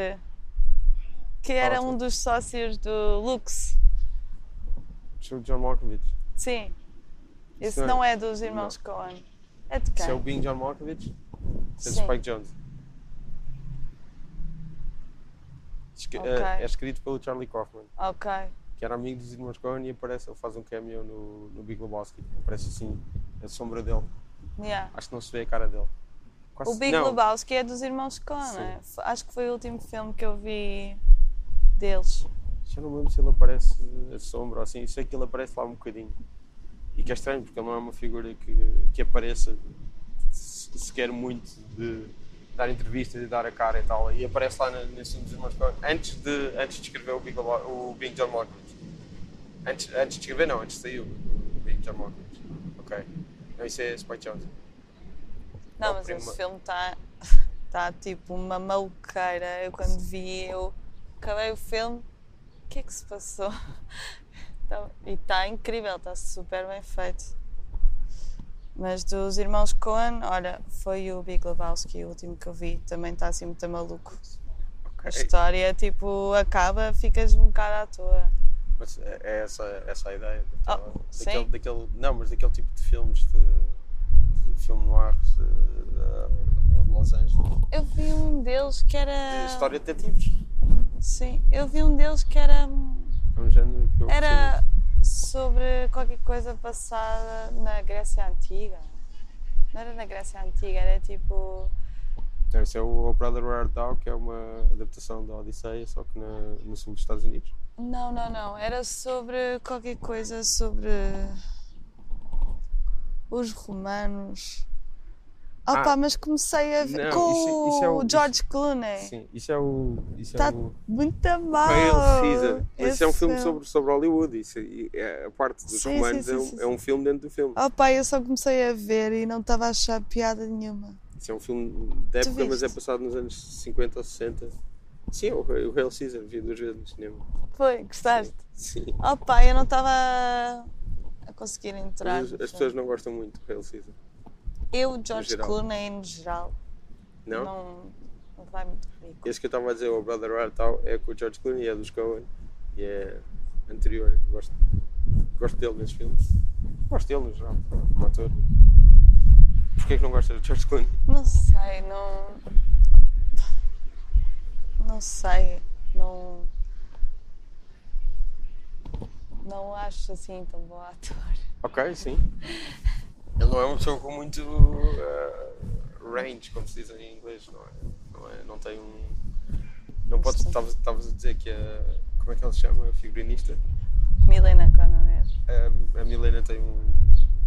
Speaker 3: que era um dos sócios do Lux.
Speaker 2: De John Malkovich.
Speaker 3: Sim. Esse
Speaker 2: Isso
Speaker 3: não
Speaker 2: é-
Speaker 3: é dos irmãos Coen. É de quem?
Speaker 2: Se é o Being John Malkovich? É. Spike Jones. Esque-
Speaker 3: Ok.
Speaker 2: eh, É escrito pelo Charlie Kaufman,
Speaker 3: Ok.
Speaker 2: que era amigo dos irmãos Coen e aparece, ele faz um cameo no, no Big Lebowski. Aparece assim, a sombra dele.
Speaker 3: Yeah.
Speaker 2: Acho que não se vê a cara dele. Quase-
Speaker 3: O Big
Speaker 2: não,
Speaker 3: Lebowski é dos irmãos Coen, né? F- Acho que foi o último filme que eu vi deles.
Speaker 2: Já não me lembro se ele aparece a sombra ou assim. Sei que ele aparece lá um bocadinho. E que é estranho, porque ele não é uma figura que, que apareça se- sequer muito de dar entrevistas e dar a cara e tal. E aparece lá nesse filme dos Irmãos Coen antes de, antes de escrever o Big, o Big John Malkovich. Antes, antes de escrever, não, antes de sair o, o Big John Malkovich. Ok. Não, isso é Jones.
Speaker 3: Não,
Speaker 2: É
Speaker 3: mas
Speaker 2: prima-
Speaker 3: esse filme está tá, tipo uma maluqueira. Eu quando vi, eu acabei o filme, o que é que se passou? Tá- e está incrível, está super bem feito. Mas dos irmãos Coen, olha, foi o Big Lebowski, o último que eu vi, também está assim muito maluco. A
Speaker 2: Ok.
Speaker 3: história, tipo, acaba, ficas um bocado à toa.
Speaker 2: Mas é, é essa, essa a ideia. daquela-
Speaker 3: Oh, sim.
Speaker 2: daquele, daquele, não, mas daquele tipo de filmes de, de filme noir de, de, de Los Angeles.
Speaker 3: Eu vi um deles que era.
Speaker 2: De história de detetives.
Speaker 3: Sim, eu vi um deles que era.
Speaker 2: É um género que eu
Speaker 3: Era sobre qualquer coisa passada na Grécia Antiga. Não era na Grécia Antiga, era tipo.
Speaker 2: Não, isso é o O Brother Where Art Thou, que é uma adaptação da Odisseia, só que na, no sul dos Estados Unidos.
Speaker 3: Não, não, não. Era sobre qualquer coisa sobre. Os romanos.
Speaker 2: Ah,
Speaker 3: Opa, mas comecei a ver
Speaker 2: não,
Speaker 3: com
Speaker 2: isso- isso é o-
Speaker 3: o George Clooney.
Speaker 2: Sim, isso é o. Isso
Speaker 3: Está
Speaker 2: é o.
Speaker 3: muito mal.
Speaker 2: Hail Caesar. Mas isso é um
Speaker 3: esse
Speaker 2: filme sobre, sobre Hollywood. Isso, e é- a parte dos
Speaker 3: Sim,
Speaker 2: romanos
Speaker 3: sim,
Speaker 2: é, um,
Speaker 3: sim, sim,
Speaker 2: é um filme dentro do filme.
Speaker 3: Opa, eu só comecei a ver e não estava a achar piada nenhuma.
Speaker 2: Isso é um filme de época, mas é passado nos anos 50 ou 60. Sim, o, o Hail Caesar, vi duas vezes no cinema.
Speaker 3: Foi, gostaste?
Speaker 2: Sim.
Speaker 3: Opa, eu não estava a conseguir entrar.
Speaker 2: As, as pessoas não gostam muito do Hail Caesar.
Speaker 3: Eu, George. Clooney, no geral,
Speaker 2: Não?
Speaker 3: não, não vai muito comigo.
Speaker 2: Esse que eu estava a dizer, o Brother Art tal, é com o George Clooney, é dos Coen e é anterior. Gosto, gosto dele nesses filmes. Gosto dele no geral, como ator. Porquê que não gostas de George Clooney?
Speaker 3: Não sei, não. Não sei, não. Não acho assim tão bom ator.
Speaker 2: Ok, sim. Ele não é uma pessoa com muito uh, range, como se diz em inglês, não é? Não, é, não tem um. Não pode.
Speaker 3: Sim.
Speaker 2: Estavas a dizer que a. Como é que ele se chama? A figurinista?
Speaker 3: Milena Cononer.
Speaker 2: A, a Milena tem um.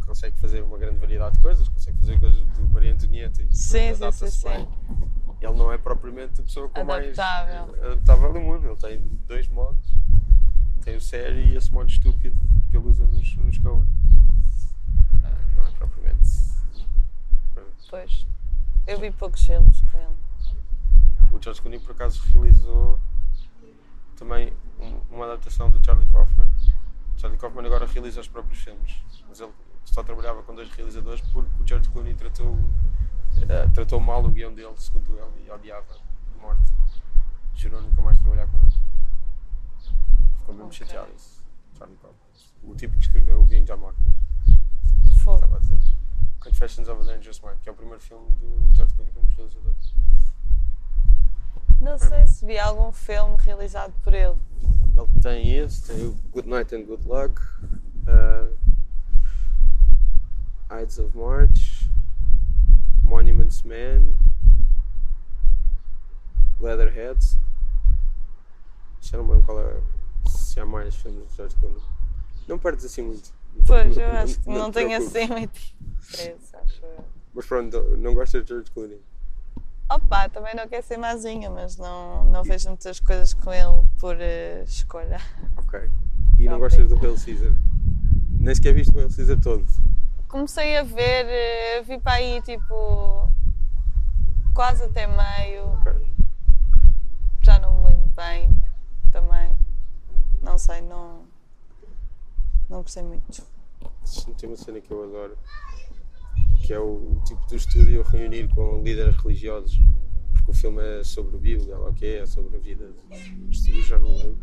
Speaker 2: consegue fazer uma grande variedade de coisas, consegue fazer coisas do Maria Antonieta e
Speaker 3: Sim, sim, sim,
Speaker 2: bem. Ele não é propriamente a pessoa com
Speaker 3: Adaptável.
Speaker 2: mais adaptável do mundo. Ele tem dois modos. Tem o sério e esse modo estúpido que ele usa nos, nos Coen. Ah, Não é propriamente.
Speaker 3: Pois. Eu vi poucos filmes com ele.
Speaker 2: O George Clooney por acaso realizou também um- uma adaptação do Charlie Kaufman. Charlie Kaufman agora realiza os próprios filmes, mas ele só trabalhava com dois realizadores porque o George Clooney tratou, eh, tratou mal o guião dele, segundo ele, e odiava de morte. Jurou nunca mais trabalhar com ele. Ficou mesmo
Speaker 3: Ok.
Speaker 2: chateado isso, Charlie Kaufman. O tipo que escreveu o Being John
Speaker 3: Fogo.
Speaker 2: estava a dizer. Confessions of a Dangerous Mind, que é o primeiro filme do George Clooney como realizador.
Speaker 3: Não sei se vi algum filme realizado por ele.
Speaker 2: Ele tem esse, tem o Good Night and Good Luck, uh, Ides of March, Monuments Man, Leatherheads. Já não me lembro qual é, se há mais filmes de George Clooney. Não perdes assim muito.
Speaker 3: Pois,
Speaker 2: Não-
Speaker 3: eu
Speaker 2: não-
Speaker 3: acho que
Speaker 2: não
Speaker 3: não,
Speaker 2: te
Speaker 3: tenho assim muito interesse, acho eu.
Speaker 2: Mas pronto, não gostas de George Clooney.
Speaker 3: Opa, também não quero ser mazinha, mas não, não vejo muitas coisas com ele por eh, escolha.
Speaker 2: Ok. E não
Speaker 3: Ok.
Speaker 2: gostas do Hail Caesar. Nem sequer viste o Hail Caesar todo.
Speaker 3: Comecei a ver, eh, vi para aí tipo quase até meio,
Speaker 2: Ok.
Speaker 3: já não me lembro bem também. Não sei, não, não gostei muito.
Speaker 2: Tem uma cena que eu adoro, que é o tipo do estúdio reunir com líderes religiosos, porque o filme é sobre a Bíblia, o que é, é sobre a vida do estúdio, já não lembro.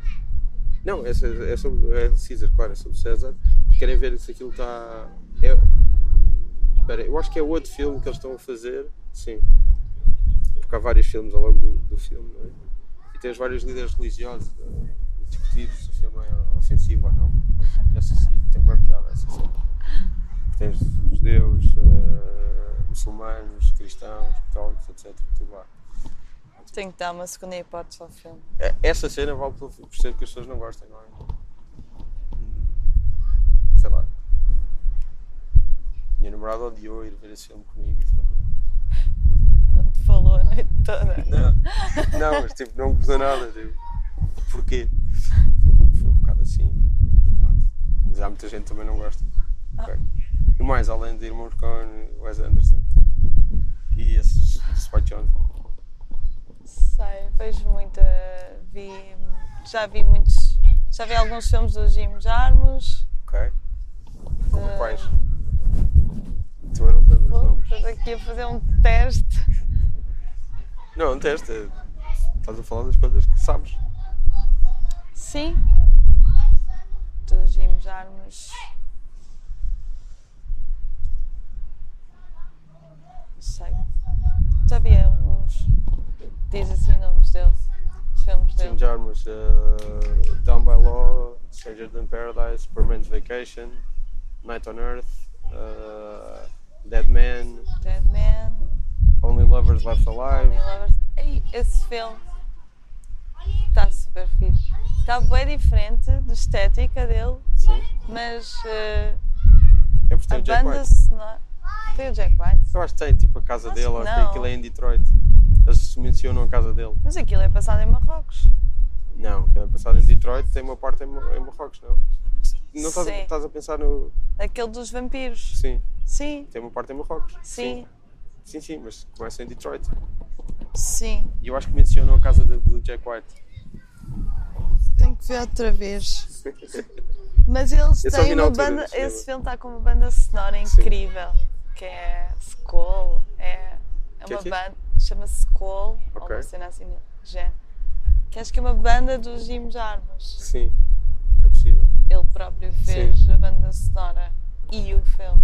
Speaker 2: Não, é, é sobre é César, claro, é sobre César. Querem ver se aquilo está. É... Espera, eu acho que é outro filme que eles estão a fazer, sim. porque há vários filmes ao longo do, do filme, não é? E tens vários líderes religiosos uh, discutidos se o filme é ofensivo ou não. Essa sim, tem uma piada, essa sim. Tens judeus, uh, muçulmanos, cristãos, católicos, etc. Tudo lá.
Speaker 3: Tenho que dar uma segunda hipótese ao filme.
Speaker 2: É, Essa cena vale por por ser que as pessoas não gostem, não é? Sei lá. Minha namorada odiou ir ver esse filme comigo.
Speaker 3: Não te falou a noite toda.
Speaker 2: Não, não, mas tipo, não me gostou nada. Tipo, porquê? Foi um bocado assim. Mas há muita gente também não gosta. Ok. E mais, além de Irmãos Coen, Wes Anderson e esse Spike Jonze.
Speaker 3: Sei, vejo muita. Vi, já vi muitos. Já vi alguns filmes do Jim Jarmus.
Speaker 2: Ok? Como
Speaker 3: de-
Speaker 2: quais? Também não te lembro os nomes.
Speaker 3: estou aqui a fazer um teste.
Speaker 2: Não, um teste. Estás a falar das coisas que sabes.
Speaker 3: Sim. Do Jim Jarmus. Não sei. Vi uns. Diz assim nomes dele. Os filmes
Speaker 2: Jim
Speaker 3: dele.
Speaker 2: Jarmus, uh, Down by Law, Stranger Than Paradise, Permanent Vacation, Night on Earth, uh, Dead Man,
Speaker 3: Dead Man.
Speaker 2: Only Lovers Left Alive.
Speaker 3: Only Lovers. Ei, esse filme está super fixe. Está bem diferente da estética dele,
Speaker 2: Sim.
Speaker 3: mas
Speaker 2: tem
Speaker 3: a
Speaker 2: o Jack
Speaker 3: banda
Speaker 2: White.
Speaker 3: sonora. Tem o Jack White.
Speaker 2: Eu acho que tem, tipo, a casa
Speaker 3: Acho
Speaker 2: dele, acho que aquilo é em Detroit. Eles mencionam a casa dele.
Speaker 3: Mas aquilo é passado em Marrocos.
Speaker 2: Não, que é passado em Detroit, tem uma parte em, em Marrocos, não? Não estás, a- estás a pensar no.
Speaker 3: Aquele dos vampiros.
Speaker 2: Sim,
Speaker 3: Sim,
Speaker 2: tem uma parte em Marrocos.
Speaker 3: sim,
Speaker 2: Sim, sim, mas começa em Detroit.
Speaker 3: sim.
Speaker 2: E eu acho que mencionam a casa do Jack White.
Speaker 3: Tenho que ver outra vez. Mas eles
Speaker 2: vi
Speaker 3: têm uma banda. Esse filme está com uma banda sonora incrível. Que é Skull. É, é
Speaker 2: Que é
Speaker 3: uma
Speaker 2: quê?
Speaker 3: banda. Chama-se Skull. Ou
Speaker 2: Ok.
Speaker 3: uma cena assim género. Que acho que é uma banda dos Jim Jarmus.
Speaker 2: Sim, é possível.
Speaker 3: Ele próprio fez a banda sonora e o filme.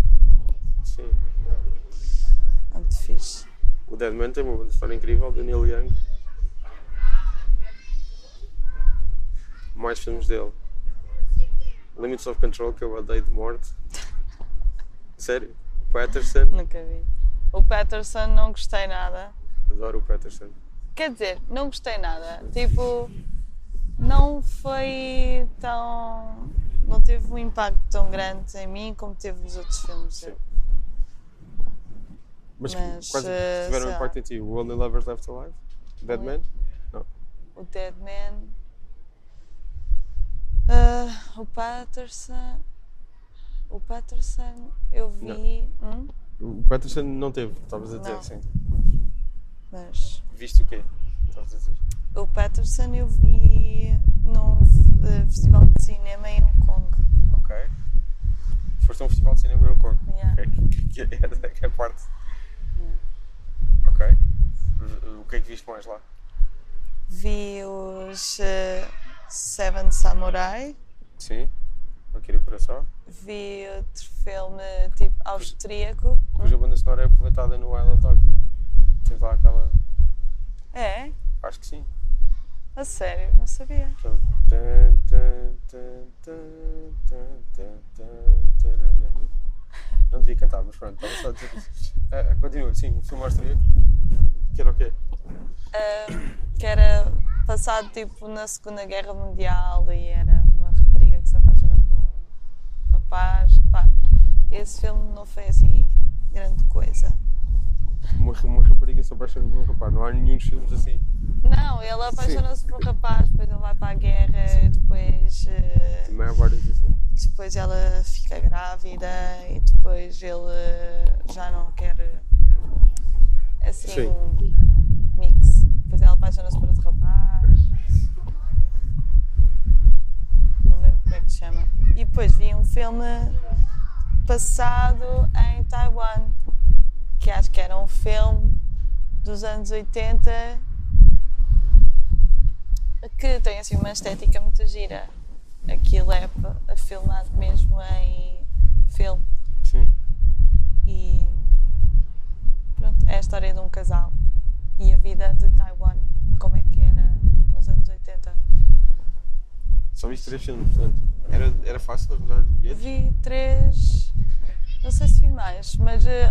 Speaker 2: Sim.
Speaker 3: Muito fixe.
Speaker 2: O Dead Man tem uma banda sonora incrível, do Neil Young. Mais filmes dele. Limits of Control, que eu odeio de morte. Sério? Patterson,
Speaker 3: Nunca vi. O Patterson não gostei nada.
Speaker 2: adoro o Patterson.
Speaker 3: Quer dizer, não gostei nada. Tipo, não foi tão. Não teve um impacto tão grande em mim como teve nos outros filmes.
Speaker 2: Sim. Mas,
Speaker 3: Mas,
Speaker 2: quase
Speaker 3: eh,
Speaker 2: tiveram
Speaker 3: lá.
Speaker 2: impacto em ti. O Only Lovers Left Alive? Dead Man?
Speaker 3: O Dead Man. Ah, o Patterson. O Patterson eu vi. Hum?
Speaker 2: O Patterson não teve, estavas a dizer,
Speaker 3: Não.
Speaker 2: sim.
Speaker 3: Mas
Speaker 2: Viste o quê? Estavas a dizer.
Speaker 3: o Patterson eu vi num eh, festival de cinema em Hong Kong.
Speaker 2: Ok. Foste a um festival de cinema em Hong Kong.
Speaker 3: Yeah.
Speaker 2: Ok. Que é, que é a parte. Ok. O que é que viste mais lá?
Speaker 3: Vi os eh, Seven Samurai.
Speaker 2: Sim. Akira Kurosawa.
Speaker 3: Vi outro filme tipo austríaco.
Speaker 2: Cuja banda sonora é aproveitada no Isle of Dogs. Tens lá aquela.
Speaker 3: É?
Speaker 2: Acho que sim.
Speaker 3: A sério? Não sabia.
Speaker 2: Não devia cantar, mas pronto, estava só a dizer isso. Ah, ah, continua, sim, um filme austríaco. Que era o quê?
Speaker 3: Ah, que era passado tipo na Segunda Guerra Mundial e era uma rapariga que se apaixona por um rapaz. Pá, esse filme não foi assim grande coisa.
Speaker 2: Uma, uma rapariga se apaixona por um rapaz. Não há nenhum dos filmes assim.
Speaker 3: Não, ele apaixona-se por um rapaz, depois ele vai para a guerra, e depois, eh,
Speaker 2: Também há vários assim.
Speaker 3: depois ela fica grávida e depois ele já não quer. É Assim,
Speaker 2: Sim.
Speaker 3: um mix. Depois ela apaixona-se por outro rapaz. Não me lembro como é que se chama. E depois vi um filme passado em Taiwan, que acho que era um filme dos anos 80 que tem assim uma estética muito gira. Aquilo é pa- filmado mesmo em filme
Speaker 2: Sim.
Speaker 3: e é a história de um casal e a vida de Taiwan, como é que era nos anos 80.
Speaker 2: Só viste três filmes, portanto. Era, era fácil arranjar bilhetes?
Speaker 3: Vi três, não sei se vi mais, mas eh,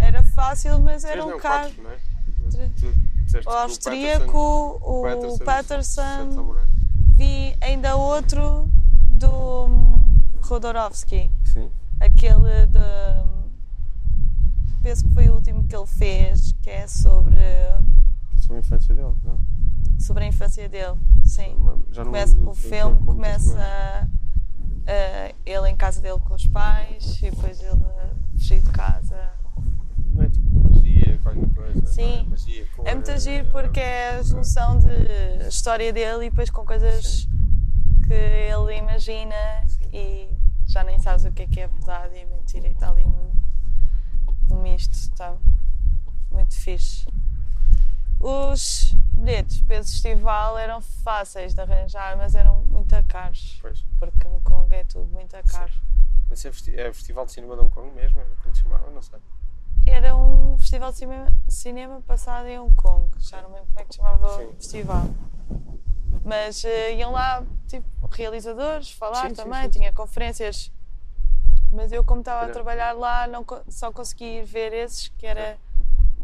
Speaker 3: era fácil, mas
Speaker 2: Três
Speaker 3: eram
Speaker 2: não,
Speaker 3: caros.
Speaker 2: quatro, não é?
Speaker 3: Três. O austríaco, o
Speaker 2: Patterson,
Speaker 3: Patterson,
Speaker 2: Sete Samurai.
Speaker 3: vi ainda outro do hum, Rodorovsky,
Speaker 2: Sim.
Speaker 3: aquele de. Penso que foi o último que ele fez, que é sobre,
Speaker 2: Sobre a infância dele, não.
Speaker 3: sobre a infância dele. Sim.
Speaker 2: Já não
Speaker 3: Começa, o
Speaker 2: do-
Speaker 3: filme começa eh, ele em casa dele com os pais e depois ele fugir de casa.
Speaker 2: Não é tipo magia, qualquer coisa.
Speaker 3: Sim.
Speaker 2: não é? Magia, cor,
Speaker 3: É muito
Speaker 2: eh,
Speaker 3: giro porque é a junção de história dele e depois com coisas que ele imagina e já nem sabes o que é que é verdade e mentira e está ali misto, está muito fixe. Os bilhetes para esse festival eram fáceis de arranjar, mas eram muito caros,
Speaker 2: Pois.
Speaker 3: porque Hong Kong é tudo muito caro.
Speaker 2: Mas é, festi- é Festival de Cinema de Hong Kong mesmo? É Como se chamava? Não sei.
Speaker 3: Era um festival de cinema, cinema passado em Hong Kong, já não me lembro como é que se chamava
Speaker 2: Sim.
Speaker 3: o festival. Mas eh, iam lá, tipo, realizadores falar
Speaker 2: Sim, sim,
Speaker 3: também,
Speaker 2: sim,
Speaker 3: tinha conferências. Mas eu, como estava a trabalhar lá, não, só consegui ver esses, que era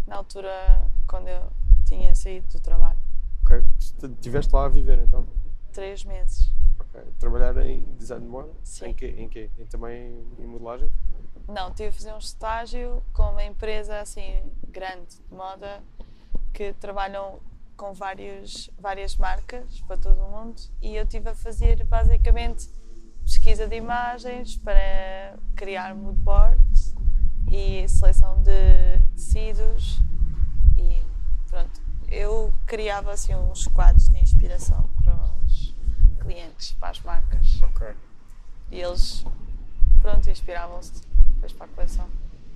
Speaker 3: na altura quando eu tinha saído do trabalho.
Speaker 2: Ok. Estiveste lá a viver então?
Speaker 3: Três meses.
Speaker 2: Ok. Trabalhar em design de moda?
Speaker 3: Sim.
Speaker 2: Em quê? Em quê? Em, também em modelagem?
Speaker 3: Não, tive a fazer um estágio com uma empresa assim grande de moda que trabalham com vários, várias marcas para todo o mundo e eu tive a fazer basicamente pesquisa de imagens para criar mood boards e seleção de tecidos e pronto. Eu criava assim uns quadros de inspiração para os clientes, para as marcas
Speaker 2: Ok.
Speaker 3: e eles pronto inspiravam-se depois para a coleção.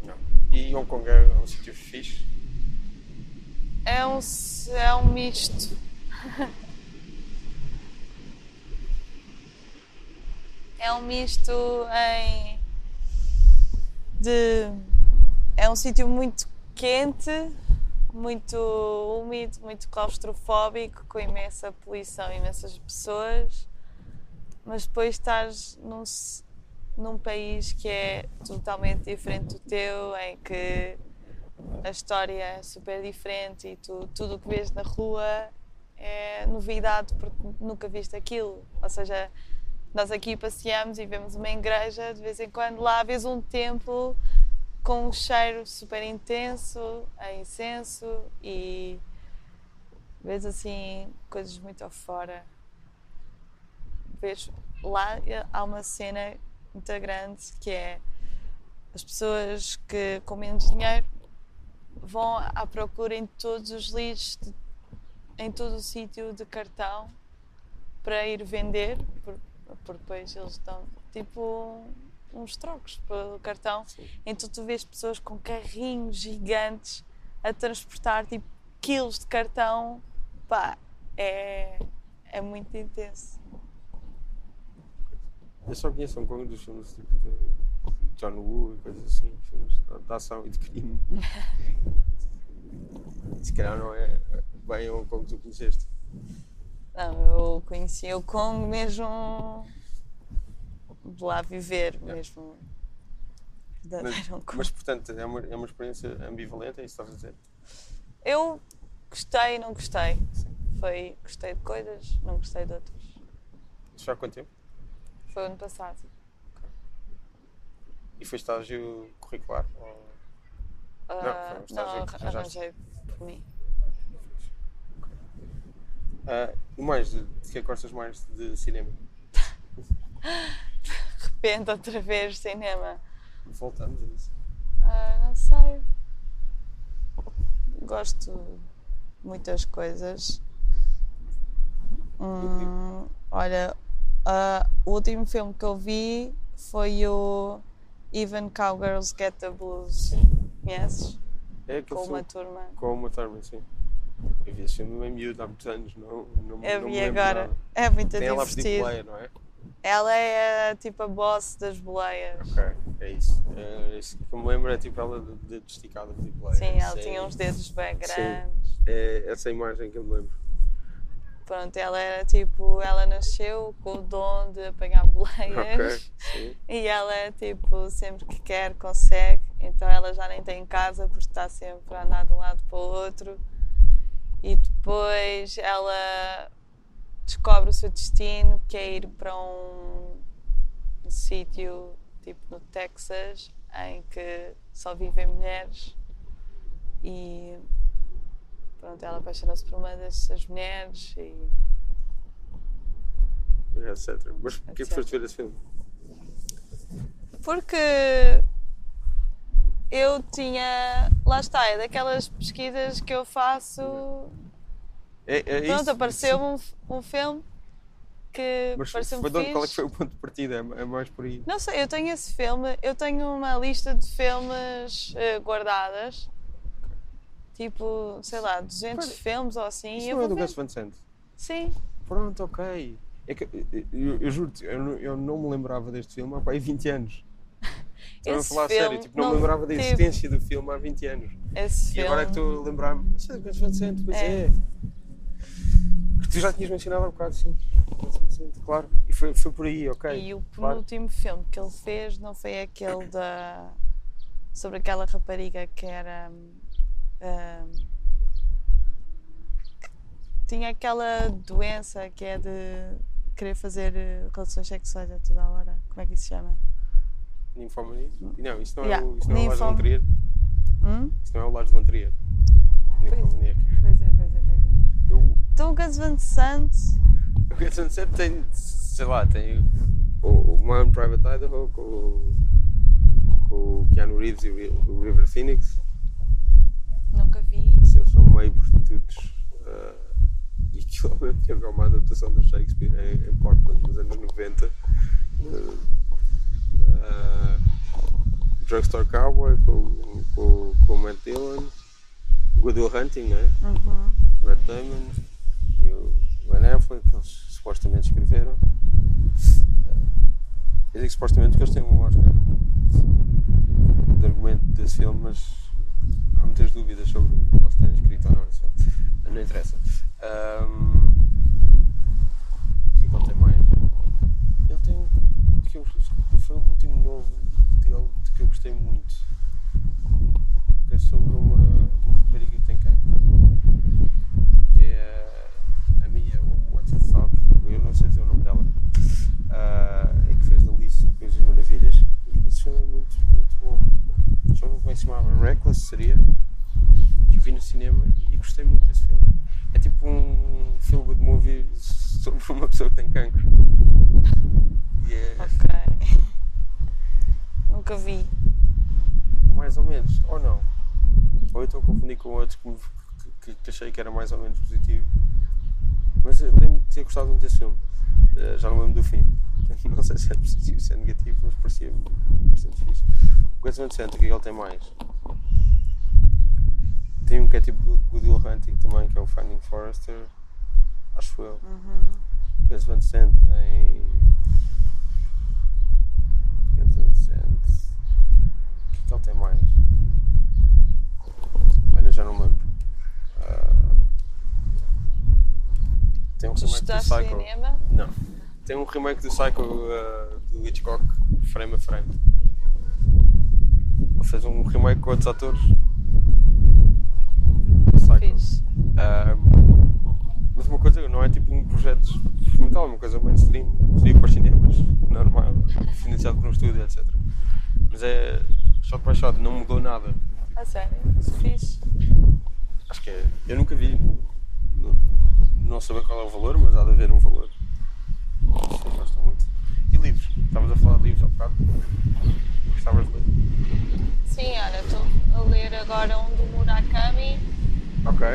Speaker 2: Não. E Hong Kong é um sítio fixe?
Speaker 3: É um, é um misto. é um misto em. de. É um sítio muito quente, muito úmido, muito claustrofóbico, com imensa poluição, imensas pessoas, mas depois estás num, num país que é totalmente diferente do teu, em que a história é super diferente e tu, tudo o que vês na rua é novidade porque nunca viste aquilo. Ou seja, nós aqui passeamos e vemos uma igreja, de vez em quando lá vês um templo com um cheiro super intenso a incenso e vês assim coisas muito afora. Vês lá há uma cena muito grande que é as pessoas que com menos dinheiro vão à procura em todos os lixos, em todo o sítio de cartão para ir vender, porque depois eles dão tipo uns trocos pelo cartão. Então tu vês pessoas com carrinhos gigantes a transportar tipo quilos de cartão. Pá, é, é muito intenso.
Speaker 2: Eu só conheço Hong Kong dos filmes tipo de John Woo e coisas assim, filmes de ação e de crime. Se calhar não é bem Hong Kong que tu conheceste.
Speaker 3: Não, eu conheci o Kong mesmo de lá viver, mesmo.
Speaker 2: Mas, mas portanto, é uma, é uma experiência ambivalente, é isso que estás a dizer?
Speaker 3: Eu gostei e não gostei. Foi, gostei de coisas, não gostei de outras.
Speaker 2: Já há quanto tempo?
Speaker 3: Foi ano passado.
Speaker 2: E foi estágio curricular? Ou...
Speaker 3: Ah,
Speaker 2: foi um estágio
Speaker 3: não,
Speaker 2: que arranjaste.
Speaker 3: arranjei por mim.
Speaker 2: Ah, e mais, de, de que gostas mais de cinema?
Speaker 3: De repente, outra vez, cinema.
Speaker 2: Voltamos a isso.
Speaker 3: Ah, não sei. Gosto de muitas coisas. Hum, olha, ah, o último filme que eu vi foi o Even Cowgirls Get the Blues. Conheces?
Speaker 2: É
Speaker 3: Com uma turma.
Speaker 2: com uma turma, sim. Eu vi esse filme em miúdo há muitos anos, não, não,
Speaker 3: Eu
Speaker 2: não me
Speaker 3: vi
Speaker 2: lembro
Speaker 3: agora.
Speaker 2: nada.
Speaker 3: É muito
Speaker 2: Tem ela
Speaker 3: divertido.
Speaker 2: boleia, não é?
Speaker 3: Ela é tipo a boss das boleias.
Speaker 2: Ok. É isso. É, isso que eu me lembro é tipo ela de dedo esticado. Tipo, é,
Speaker 3: Sim, ela
Speaker 2: sei.
Speaker 3: tinha uns dedos bem
Speaker 2: Sim.
Speaker 3: grandes.
Speaker 2: É essa imagem que eu me lembro.
Speaker 3: Pronto, ela era tipo, ela nasceu com o dom de apanhar boleias.
Speaker 2: Ok, sim.
Speaker 3: E ela é tipo, sempre que quer, consegue. Então ela já nem tem casa porque está sempre a andar de um lado para o outro. E depois ela descobre o seu destino, que é ir para um, um sítio tipo no Texas em que só vivem mulheres. E pronto, ela apaixona-se por uma dessas mulheres e
Speaker 2: etc. Mas porquê
Speaker 3: Etc.
Speaker 2: foste ver esse filme?
Speaker 3: Porque eu tinha. Lá está, é daquelas pesquisas que eu faço.
Speaker 2: É, é
Speaker 3: Pronto,
Speaker 2: isso?
Speaker 3: apareceu-me um, um filme que
Speaker 2: Mas
Speaker 3: pareceu-me
Speaker 2: foi
Speaker 3: fixe.
Speaker 2: qual é que foi o ponto de partida? É é mais por aí.
Speaker 3: Não sei, eu tenho esse filme, eu tenho uma lista de filmes eh, guardadas, tipo, sei lá, 200
Speaker 2: Pera,
Speaker 3: filmes ou assim.
Speaker 2: Isso
Speaker 3: eu
Speaker 2: não é do. Gus Van Sant?
Speaker 3: Sim,
Speaker 2: Pronto, ok. É que, eu, eu, eu juro-te, eu, não- eu não me lembrava deste filme há pá, aí 20 anos. Estou a falar sério, tipo, não,
Speaker 3: não
Speaker 2: me lembrava da existência do filme há 20 anos.
Speaker 3: esse
Speaker 2: E
Speaker 3: filme.
Speaker 2: agora é que estou a lembrar-me, é do Gus Van Sant, pois
Speaker 3: É.
Speaker 2: é. Que tu já tinhas mencionado há bocado, sim. Claro. E foi, foi por aí, ok.
Speaker 3: E o
Speaker 2: claro.
Speaker 3: penúltimo filme que ele fez não foi aquele da. sobre aquela rapariga que era. que tinha aquela doença que é de querer fazer eh, relações sexuais a toda a hora. Como é que isso se chama?
Speaker 2: Ninfomania? Não, isso não é o, isso não é o Lars
Speaker 3: ninfom-
Speaker 2: von Trier.
Speaker 3: Hum?
Speaker 2: Isso não é o Lars von Trier. Ninfomaníaca.
Speaker 3: Pois é, pois é, pois é.
Speaker 2: Eu,
Speaker 3: Então o Gus Van Sant.
Speaker 2: o Gus Van Sant tem, sei lá, tem o, o Man Private Idaho com, o- com o Keanu Reeves e o Ri- o River Phoenix.
Speaker 3: Nunca vi.
Speaker 2: Se Eles são meio prostitutos. ah, e aquilo ao mesmo tempo é uma adaptação do Shakespeare em, em Portland nos anos 90. Ah, ah, Drugstore Cowboy com, com, com o Matt Dillon. Good Will Hunting, não é?
Speaker 3: Uhum.
Speaker 2: Matt Damon e o Ben Affleck, que eles supostamente escreveram. Eu digo supostamente porque eles têm um Oscar de argumento desse filme, mas há muitas dúvidas sobre eles terem escrito ou não esse filme. Não interessa. Ahm, O que é que ele tem mais? Ele tem um que eu, foi o último novo dele de que eu gostei muito. Que é sobre uma, uma rapariga que tem cancro que é a, a Mia Waterstock, eu não sei dizer o nome dela, ah, e que fez da Alice, Coisas Maravilhas. E esse filme é muito, muito bom. Já não como é que se chamava? Reckless seria? Que eu vi no cinema e gostei muito desse filme. É tipo um feel good movie sobre uma pessoa que tem cancro. E é
Speaker 3: Ok. Nunca vi.
Speaker 2: mais ou menos, ou não. Ou eu estou a confundir com outros que, me- que- era mais ou menos positivo. Mas eu lembro de ter gostado muito desse filme. Eh, já não lembro do fim. Não sei se é positivo, se é negativo, mas parecia bastante fixe. O Gus Van Sant, o que é que ele tem mais? Tem um que é tipo Good Will Hunting também, que é o Finding Forrester. Acho eu.
Speaker 3: Uhum.
Speaker 2: Gus Van Sant tem. Gus Van Sant. O que é que ele tem mais? Olha, já não lembro. Ah, tem um
Speaker 3: Tu
Speaker 2: remake do Psycho.
Speaker 3: cinema?
Speaker 2: Não. Tem um remake do Psycho ah, do Hitchcock, frame a frame. Ele fez um remake com outros atores. Psycho. Ah, mas uma coisa não é tipo um projeto experimental, é uma coisa mainstream, saiu para os cinemas, normal, financiado por um estúdio, etc. Mas é shot by shot, não mudou nada.
Speaker 3: A sério? Fiz.
Speaker 2: Acho que é. Eu nunca vi, não, não sei qual é o valor, mas há de haver um valor. Sim, gosto muito. E livros? Estavas a falar de livros há bocado? Gostavas de ler?
Speaker 3: Sim, olha, estou a ler agora um do Murakami.
Speaker 2: Ok.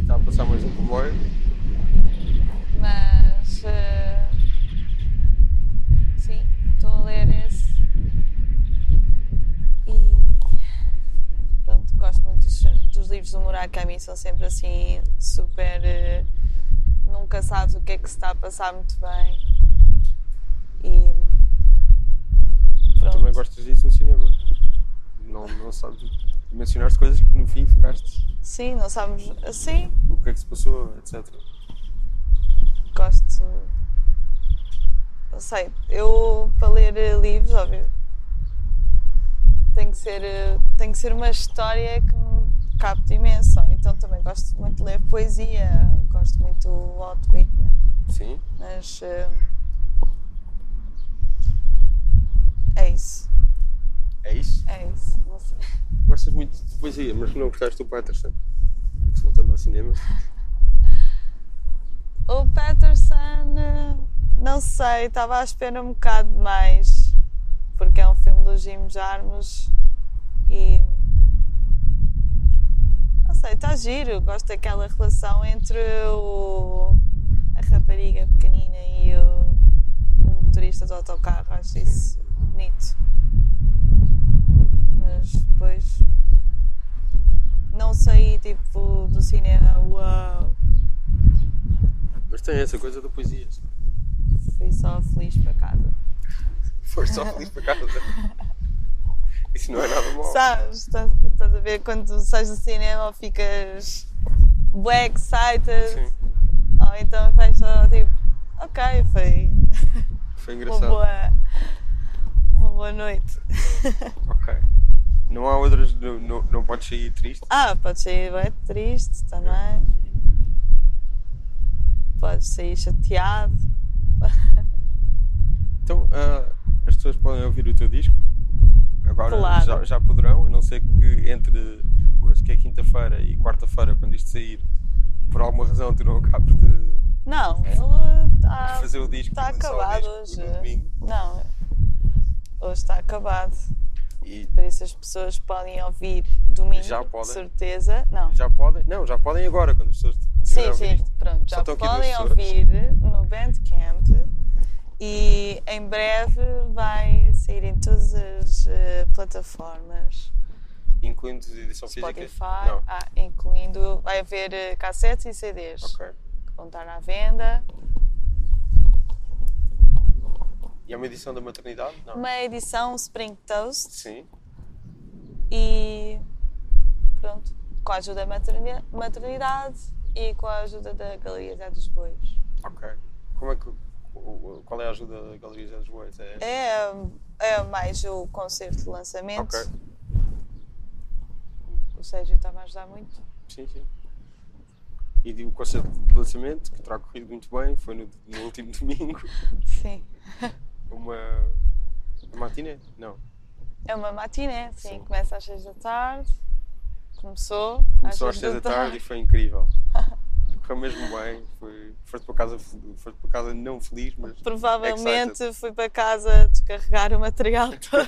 Speaker 2: Está a passar mais um comboio.
Speaker 3: Mas. eh, sim, estou a ler esse. E. Pronto, gosto muito dos, dos livros são sempre assim, super. eh, nunca sabes o que é que se está a passar muito bem. E. Pronto.
Speaker 2: Também sabes. Mencionaste coisas que no fim ficaste.
Speaker 3: Sim, não sabes assim.
Speaker 2: O que é que se passou, etc.
Speaker 3: Gosto. Não sei, eu para ler eh, livros, óbvio, tem que ser, eh, tem que ser uma história que me capte imenso. Então também gosto muito de ler poesia, gosto muito do Walt Whitman,
Speaker 2: Sim.
Speaker 3: mas eh, é isso,
Speaker 2: É isso.
Speaker 3: é isso. Não sei.
Speaker 2: Gostas muito de poesia, mas não gostaste do Patterson. Voltando ao cinema.
Speaker 3: O Patterson, eh, não sei, estava à espera um bocado mais, porque é um filme do Jim Jarmusch e. Não sei, está giro. Gosto daquela relação entre o, a rapariga pequenina e o, o motorista do autocarro. Acho isso bonito. Mas depois. Não saí tipo do cinema, uau!
Speaker 2: Mas tem essa coisa da poesia.
Speaker 3: Fui só feliz para casa.
Speaker 2: Foste só feliz para casa. Isso não é nada mal.
Speaker 3: Sabes, estás, estás a ver quando tu sais do cinema ficas bué excited
Speaker 2: Sim,
Speaker 3: ou então faz só tipo, ok, foi
Speaker 2: foi
Speaker 3: uma
Speaker 2: engraçado.
Speaker 3: boa, uma boa noite.
Speaker 2: Ok. Não há outras. Não, não, não podes sair triste.
Speaker 3: Ah, podes sair bem triste também. Podes sair chateado.
Speaker 2: Então, ah, as pessoas podem ouvir o teu disco. Agora
Speaker 3: Claro.
Speaker 2: já, já poderão, a não ser que entre hoje, que é quinta-feira, e quarta-feira, quando isto sair, por alguma razão tu não acabes de
Speaker 3: Não, ele está
Speaker 2: fazer o disco.
Speaker 3: tá
Speaker 2: o
Speaker 3: acabado
Speaker 2: disco
Speaker 3: hoje. Não, hoje está acabado.
Speaker 2: E
Speaker 3: Por isso as pessoas podem ouvir domingo,
Speaker 2: Já
Speaker 3: de
Speaker 2: podem?
Speaker 3: certeza. Não.
Speaker 2: já podem. Não, já podem agora, quando as pessoas
Speaker 3: Sim, sim,
Speaker 2: isto.
Speaker 3: pronto,
Speaker 2: Só
Speaker 3: já podem ouvir no Bandcamp e em breve vai sair em todas as eh, plataformas,
Speaker 2: Incluindo edição física?
Speaker 3: Spotify,
Speaker 2: Não.
Speaker 3: ah, incluindo, vai haver eh, cassetes e CDs
Speaker 2: Ok.
Speaker 3: que vão estar à venda.
Speaker 2: E é uma edição da maternidade? Não.
Speaker 3: Uma edição Spring Toast
Speaker 2: Sim.
Speaker 3: e pronto, com a ajuda da materni- maternidade e com a ajuda da Galeria Zé dos Bois.
Speaker 2: Ok. Como é que. Qual é a ajuda da Galeria dos Bois? É...
Speaker 3: É, é mais o concerto de lançamento.
Speaker 2: Ok.
Speaker 3: O Sérgio está-me a ajudar muito.
Speaker 2: Sim, sim. E de- o concerto de lançamento, que terá corrido muito bem, foi no, no último domingo.
Speaker 3: Sim.
Speaker 2: Uma. Uma matiné? Não.
Speaker 3: É uma matiné, sim.
Speaker 2: Sim.
Speaker 3: Começa às 6 da tarde. Começou,
Speaker 2: Começou às 6 da tarde e foi incrível. Correu mesmo bem. Foi, foste, para casa, foste para casa não feliz, mas.
Speaker 3: Provavelmente
Speaker 2: excited.
Speaker 3: fui para casa descarregar o material todo.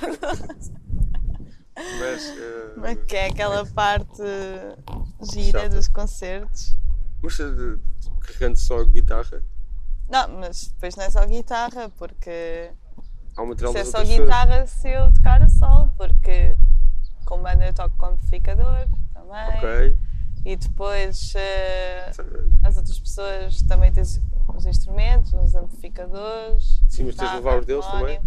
Speaker 2: Mas. eh,
Speaker 3: Mas que é aquela parte gira
Speaker 2: Chata.
Speaker 3: dos concertos.
Speaker 2: mas eh, carregando só guitarra,
Speaker 3: Não, mas depois não é só guitarra, porque
Speaker 2: há o material
Speaker 3: se é só guitarra se eu tocar a solo, porque com banda eu toco com amplificador também.
Speaker 2: Ok.
Speaker 3: E depois eh, as outras pessoas também têm os- os instrumentos, os amplificadores.
Speaker 2: Sim, mas tens de
Speaker 3: guitarra,
Speaker 2: levar os deles
Speaker 3: harmónio.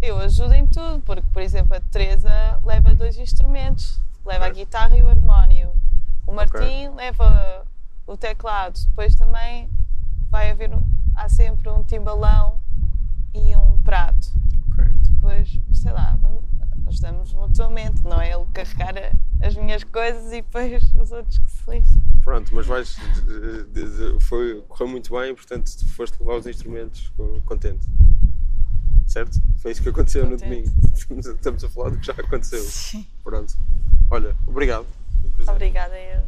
Speaker 3: Eu ajudo em tudo, porque, por exemplo, a Teresa leva dois instrumentos: leva a guitarra e o harmónio. O Martim leva o teclado. Depois também vai haver, há sempre um timbalão e um prato.
Speaker 2: Ok.
Speaker 3: Depois, sei lá, ajudamos mutuamente, não é ele carregar as minhas coisas e depois os outros que se lixem.
Speaker 2: Pronto, mas vais. de- de- de- foi, correu muito bem, portanto, tu foste levar os instrumentos co- contente. Certo? Foi isso que aconteceu no
Speaker 3: Contente,
Speaker 2: domingo.
Speaker 3: sim.
Speaker 2: Estamos a falar do que já aconteceu.
Speaker 3: Sim.
Speaker 2: Pronto. Olha, obrigado. Um.
Speaker 3: Obrigada eu.